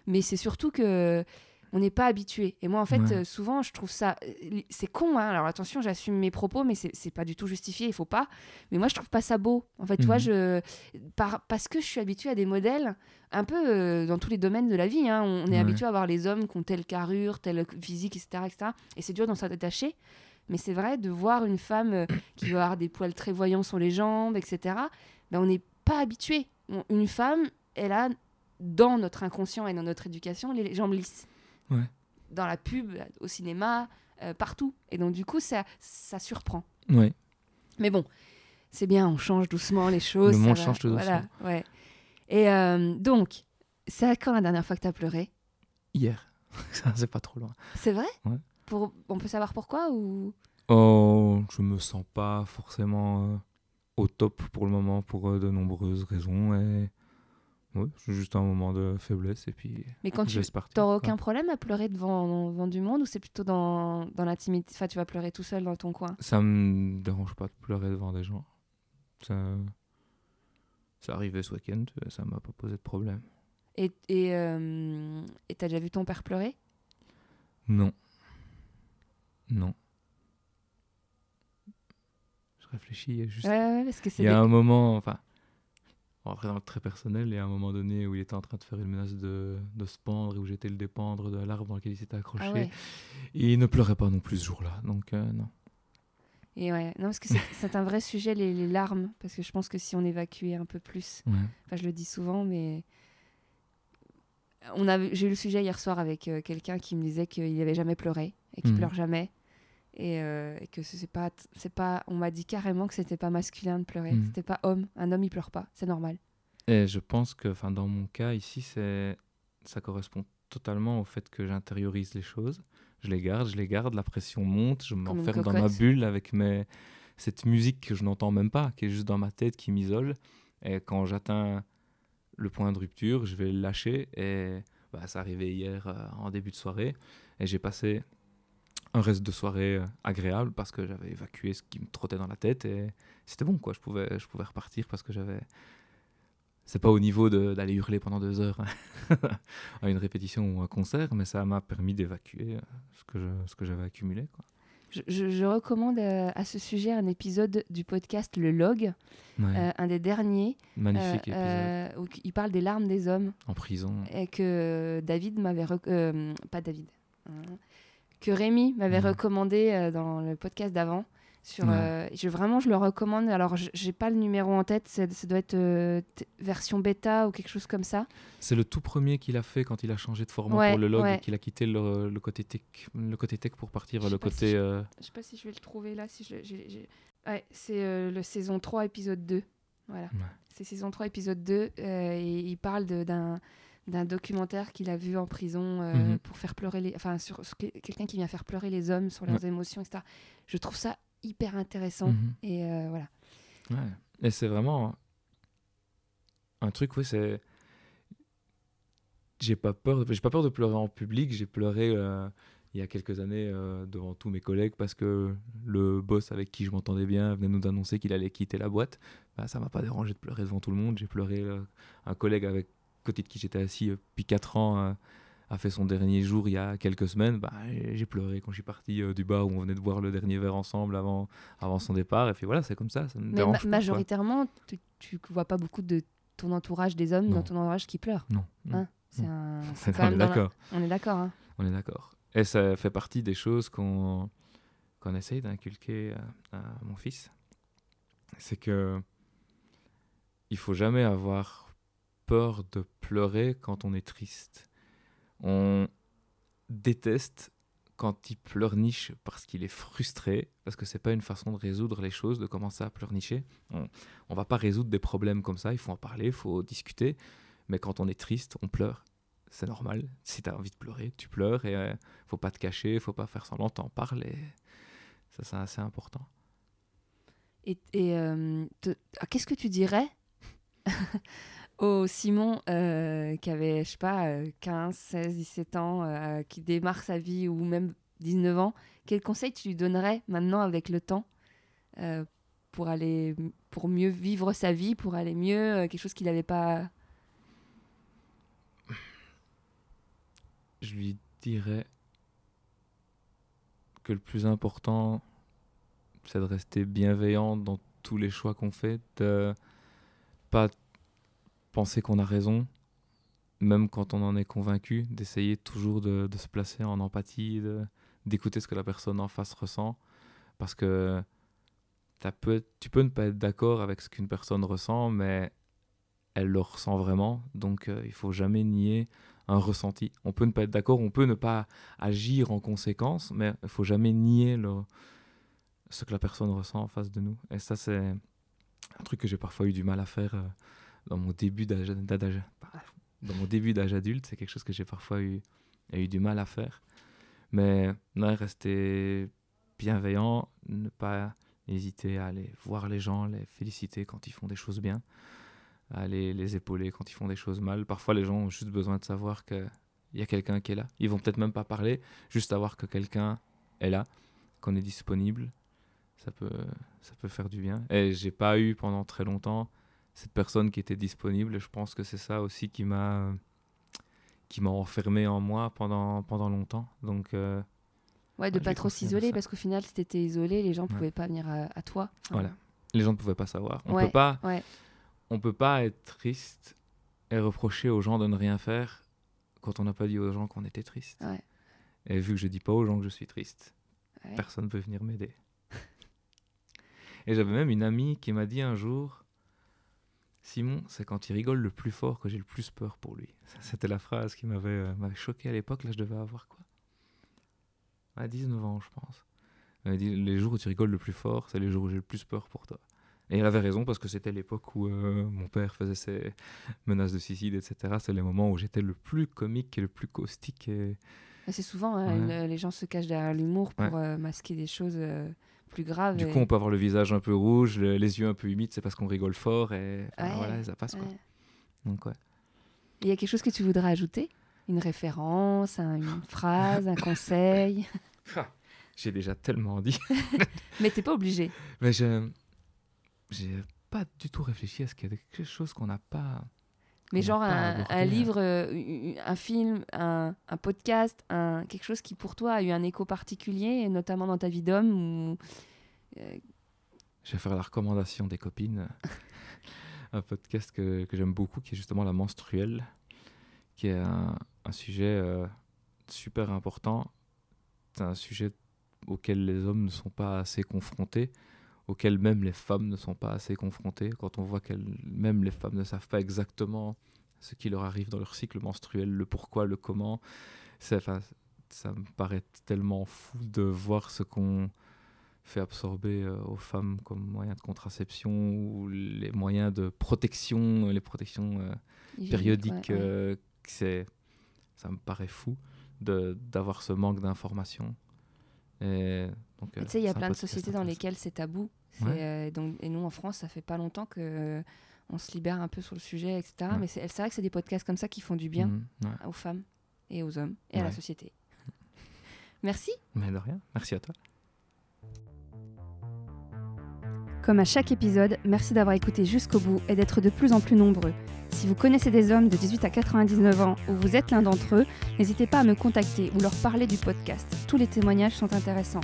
Mais c'est surtout que. on n'est pas habitué. Et moi, en fait, Ouais. euh, souvent, je trouve ça. C'est con, hein. Alors attention, j'assume mes propos, mais c'est pas du tout justifié, il faut pas. Mais moi, je trouve pas ça beau. En fait, tu vois, Mhm. je. Par... Parce que je suis habituée à des modèles, un peu euh, dans tous les domaines de la vie. hein. On est Ouais. habitué à voir les hommes qui ont telle carrure, telle physique, etc. etc. et c'est dur d'en s'en détacher. Mais c'est vrai, de voir une femme euh, qui va avoir des poils très voyants sur les jambes, etc., ben, on n'est pas habitué. Une femme, elle a, dans notre inconscient et dans notre éducation, les jambes lisses. Ouais. Dans la pub, au cinéma, euh, partout. Et donc, du coup, ça, ça surprend. Ouais. Mais bon, c'est bien, on change doucement les choses. Le monde va, change tout Voilà, ouais. Et euh, donc, c'est à quand la dernière fois que tu as pleuré? Hier. Ça, c'est pas trop loin. C'est vrai? Ouais. Pour... On peut savoir pourquoi ou... Oh, je me sens pas forcément euh, au top pour le moment pour euh, de nombreuses raisons. Et... Ouais, c'est juste un moment de faiblesse et puis Mais quand tu. T'auras aucun problème à pleurer devant, devant du monde ou c'est plutôt dans, dans l'intimité? Enfin, tu vas pleurer tout seul dans ton coin? Ça me dérange pas de pleurer devant des gens. Ça, ça arrivait ce week-end, ça m'a pas posé de problème. Et et euh, et t'as déjà vu ton père pleurer? Non. Non. Je réfléchis, il y a juste. Ouais, ouais, parce que c'est. Il y a des- un moment, enfin, on va rentrer dans le très personnel, il y a un moment donné où il était en train de faire une menace de, de se pendre et où j'étais le dépendre de l'arbre dans lequel il s'était accroché. Ah ouais. Et il ne pleurait pas non plus ce jour-là, donc euh, non. Et ouais, non, parce que c'est- un vrai sujet, les, les larmes. Parce que je pense que si on évacuait un peu plus, Ouais. enfin, je le dis souvent, mais. On a, j'ai eu le sujet hier soir avec euh, quelqu'un qui me disait qu'il n'avait jamais pleuré et qu'il Mhm. pleure jamais. Et, euh, et que ce- c'est pas, c'est pas, on m'a dit carrément que c'était pas masculin de pleurer, Mhm. c'était pas homme. Un homme il pleure pas, c'est normal. Et je pense que, enfin, dans mon cas ici, c'est, ça correspond totalement au fait que j'intériorise les choses. Je les garde, je les garde, la pression monte, je m'enferme dans ma bulle avec mes... cette musique que je n'entends même pas, qui est juste dans ma tête, qui m'isole. Et quand j'atteins le point de rupture, je vais le lâcher. Et bah, ça arrivait hier euh, en début de soirée. Et j'ai passé un reste de soirée euh, agréable parce que j'avais évacué ce qui me trottait dans la tête. Et c'était bon, quoi. Je pouvais, je pouvais repartir parce que j'avais c'est pas au niveau d'aller hurler pendant deux heures hein, à une répétition ou un concert, mais ça m'a permis d'évacuer euh, ce que je- ce que j'avais accumulé. Quoi. Je, je- je recommande euh, à ce sujet un épisode du podcast Le Log, Ouais, euh, un des derniers, magnifique euh, épisode. où il parle des larmes des hommes En prison. et que David m'avait pas David hein, que Rémi m'avait Mhm. recommandé euh, dans le podcast d'avant sur Ouais. euh, je vraiment je le recommande alors je- j'ai pas le numéro en tête ça doit être euh, version bêta ou quelque chose comme ça C'est le tout premier qu'il a fait quand il a changé de format Ouais, pour le log ouais. et qu'il a quitté le, le côté tech, le côté tech pour partir le si côté. je- je sais pas si je vais le trouver là si c'est le saison 3 épisode 2 voilà c'est saison 3 épisode 2 euh, et il parle de- d'un documentaire qu'il a vu en prison euh, Mhm. pour faire pleurer les enfin sur, sur que- quelqu'un qui vient faire pleurer les hommes sur leurs émotions etc je trouve ça hyper intéressant mhm. et euh, voilà Ouais. Et c'est vraiment un truc, oui, c'est. J'ai pas peur, j'ai pas peur de pleurer en public. J'ai pleuré euh, il y a quelques années devant tous mes collègues parce que le boss avec qui je m'entendais bien venait nous annoncer qu'il allait quitter la boîte. Bah, ça m'a pas dérangé de pleurer devant tout le monde. J'ai pleuré. un collègue avec côté de qui j'étais assis euh, depuis 4 ans euh, a fait son dernier jour il y a quelques semaines. Bah, j'ai pleuré quand je suis parti euh, du bar où on venait de boire le dernier verre ensemble avant, avant son départ. Et puis voilà, c'est comme ça. ça me mais ma- pas, majoritairement tu, tu vois pas beaucoup de ton entourage des hommes Non. dans ton entourage qui pleurent Non. Hein c'est un quand on est même la- d'accord. on est d'accord hein On est d'accord. Et ça fait partie des choses qu'on qu'on essaye d'inculquer à, à mon fils. C'est que il faut jamais avoir peur de pleurer quand on est triste. On déteste quand il pleurniche parce qu'il est frustré, parce que c'est pas une façon de résoudre les choses, de commencer à pleurnicher. On, on va pas résoudre des problèmes comme ça, il faut en parler, il faut discuter. Mais quand on est triste, on pleure. C'est normal. Si tu as envie de pleurer, tu pleures et euh, faut pas te cacher, faut pas faire semblant, t'en parles et ça c'est assez important. Et, euh, ah, qu'est-ce que tu dirais? au Simon euh, qui avait, je sais pas, euh, 15, 16, 17 ans, euh, qui démarre sa vie ou même 19 ans Quel conseil tu lui donnerais maintenant avec le temps euh, pour aller pour mieux vivre sa vie, pour aller mieux, euh, quelque chose qu'il n'avait pas? Je lui dirais que le plus important, c'est de rester bienveillant dans tous les choix qu'on fait, de pas penser qu'on a raison, même quand on en est convaincu, d'essayer toujours de, se placer en empathie, d'écouter ce que la personne en face ressent, parce que tu peux ne pas être d'accord avec ce qu'une personne ressent, mais elle le ressent vraiment, donc euh, il faut jamais nier un ressenti. On peut ne pas être d'accord, on peut ne pas agir en conséquence, mais il faut jamais nier ce que la personne ressent en face de nous. Et ça, c'est un truc que j'ai parfois eu du mal à faire euh, dans mon début d'âge, dans mon début d'âge adulte. C'est quelque chose que j'ai parfois eu, eu du mal à faire. Mais rester bienveillant, ne pas hésiter à aller voir les gens, les féliciter quand ils font des choses bien, à aller les épauler quand ils font des choses mal. Parfois, les gens ont juste besoin de savoir qu'il y a quelqu'un qui est là. Ils vont peut-être même pas parler, juste savoir que quelqu'un est là, qu'on est disponible. Ça peut, ça peut faire du bien. Et j'ai pas eu pendant très longtemps cette personne qui était disponible. Et je pense que c'est ça aussi qui m'a qui m'a enfermé en moi pendant, pendant longtemps. Donc, euh, Ouais, de Ouais, pas trop s'isoler parce qu'au final, si t'étais isolé, les gens Ouais. pouvaient pas venir à, à toi. Enfin, Voilà. les gens ne pouvaient pas savoir. On Ouais, peut pas, on peut pas être triste et reprocher aux gens de ne rien faire quand on n'a pas dit aux gens qu'on était triste. Et vu que je dis pas aux gens que je suis triste, personne ne peut venir m'aider. et j'avais même une amie qui m'a dit un jour Simon, c'est quand il rigole le plus fort que j'ai le plus peur pour lui. C'était la phrase qui m'avait euh, m'avait choqué à l'époque. Là, je devais avoir quoi? À 19 ans, je pense. Elle dit Les jours où tu rigoles le plus fort, c'est les jours où j'ai le plus peur pour toi. Et elle avait raison parce que c'était l'époque où euh, mon père faisait ses menaces de suicide, etc. C'est les moments où j'étais le plus comique et le plus caustique. Et... C'est souvent, hein, le- les gens se cachent derrière l'humour pour Ouais. euh, masquer des choses euh, plus graves. Du et- coup, on peut avoir le visage un peu rouge, le- les yeux un peu humides, c'est parce qu'on rigole fort et enfin, Ouais, voilà, ça passe quoi. Ouais. Donc ouais. Il y a quelque chose que tu voudrais ajouter? Une référence, un- une phrase, un conseil? J'ai déjà tellement dit. Mais t'es pas obligé. Mais je j'ai pas du tout réfléchi à ce qu'il y a quelque chose qu'on n'a pas. Mais genre un, hein. livre, euh, un film, un, un podcast, un, quelque chose qui pour toi a eu un écho particulier, et notamment dans ta vie d'homme euh, Je vais faire la recommandation des copines. un podcast que, que j'aime beaucoup qui est justement la menstruelle, qui est un, un sujet euh, super important. C'est un sujet auquel les hommes ne sont pas assez confrontés, auquel même les femmes ne sont pas assez confrontées. Quand on voit que même les femmes ne savent pas exactement ce qui leur arrive dans leur cycle menstruel, le pourquoi, le comment, enfin, ça me paraît tellement fou de voir ce qu'on fait absorber euh, aux femmes comme moyen de contraception ou les moyens de protection, les protections euh, périodiques. ouais, ouais. euh, c'est, ça me paraît fou d'avoir ce manque d'informations. Tu sais, il y a plein de sociétés dans lesquelles c'est tabou. Ouais. euh, donc, et nous, en France, ça fait pas longtemps que euh, on se libère un peu sur le sujet, etc. Ouais. Mais c'est vrai que c'est des podcasts comme ça qui font du bien ouais. aux femmes et aux hommes et à la société. Merci. Mais de rien, merci à toi. Comme à chaque épisode, merci d'avoir écouté jusqu'au bout et d'être de plus en plus nombreux. Si vous connaissez des hommes de 18 à 99 ans ou vous êtes l'un d'entre eux, n'hésitez pas à me contacter ou leur parler du podcast. Tous les témoignages sont intéressants.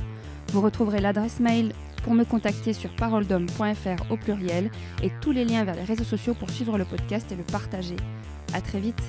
Vous retrouverez l'adresse mail pour me contacter sur paroledhomme.fr au pluriel et tous les liens vers les réseaux sociaux pour suivre le podcast et le partager. À très vite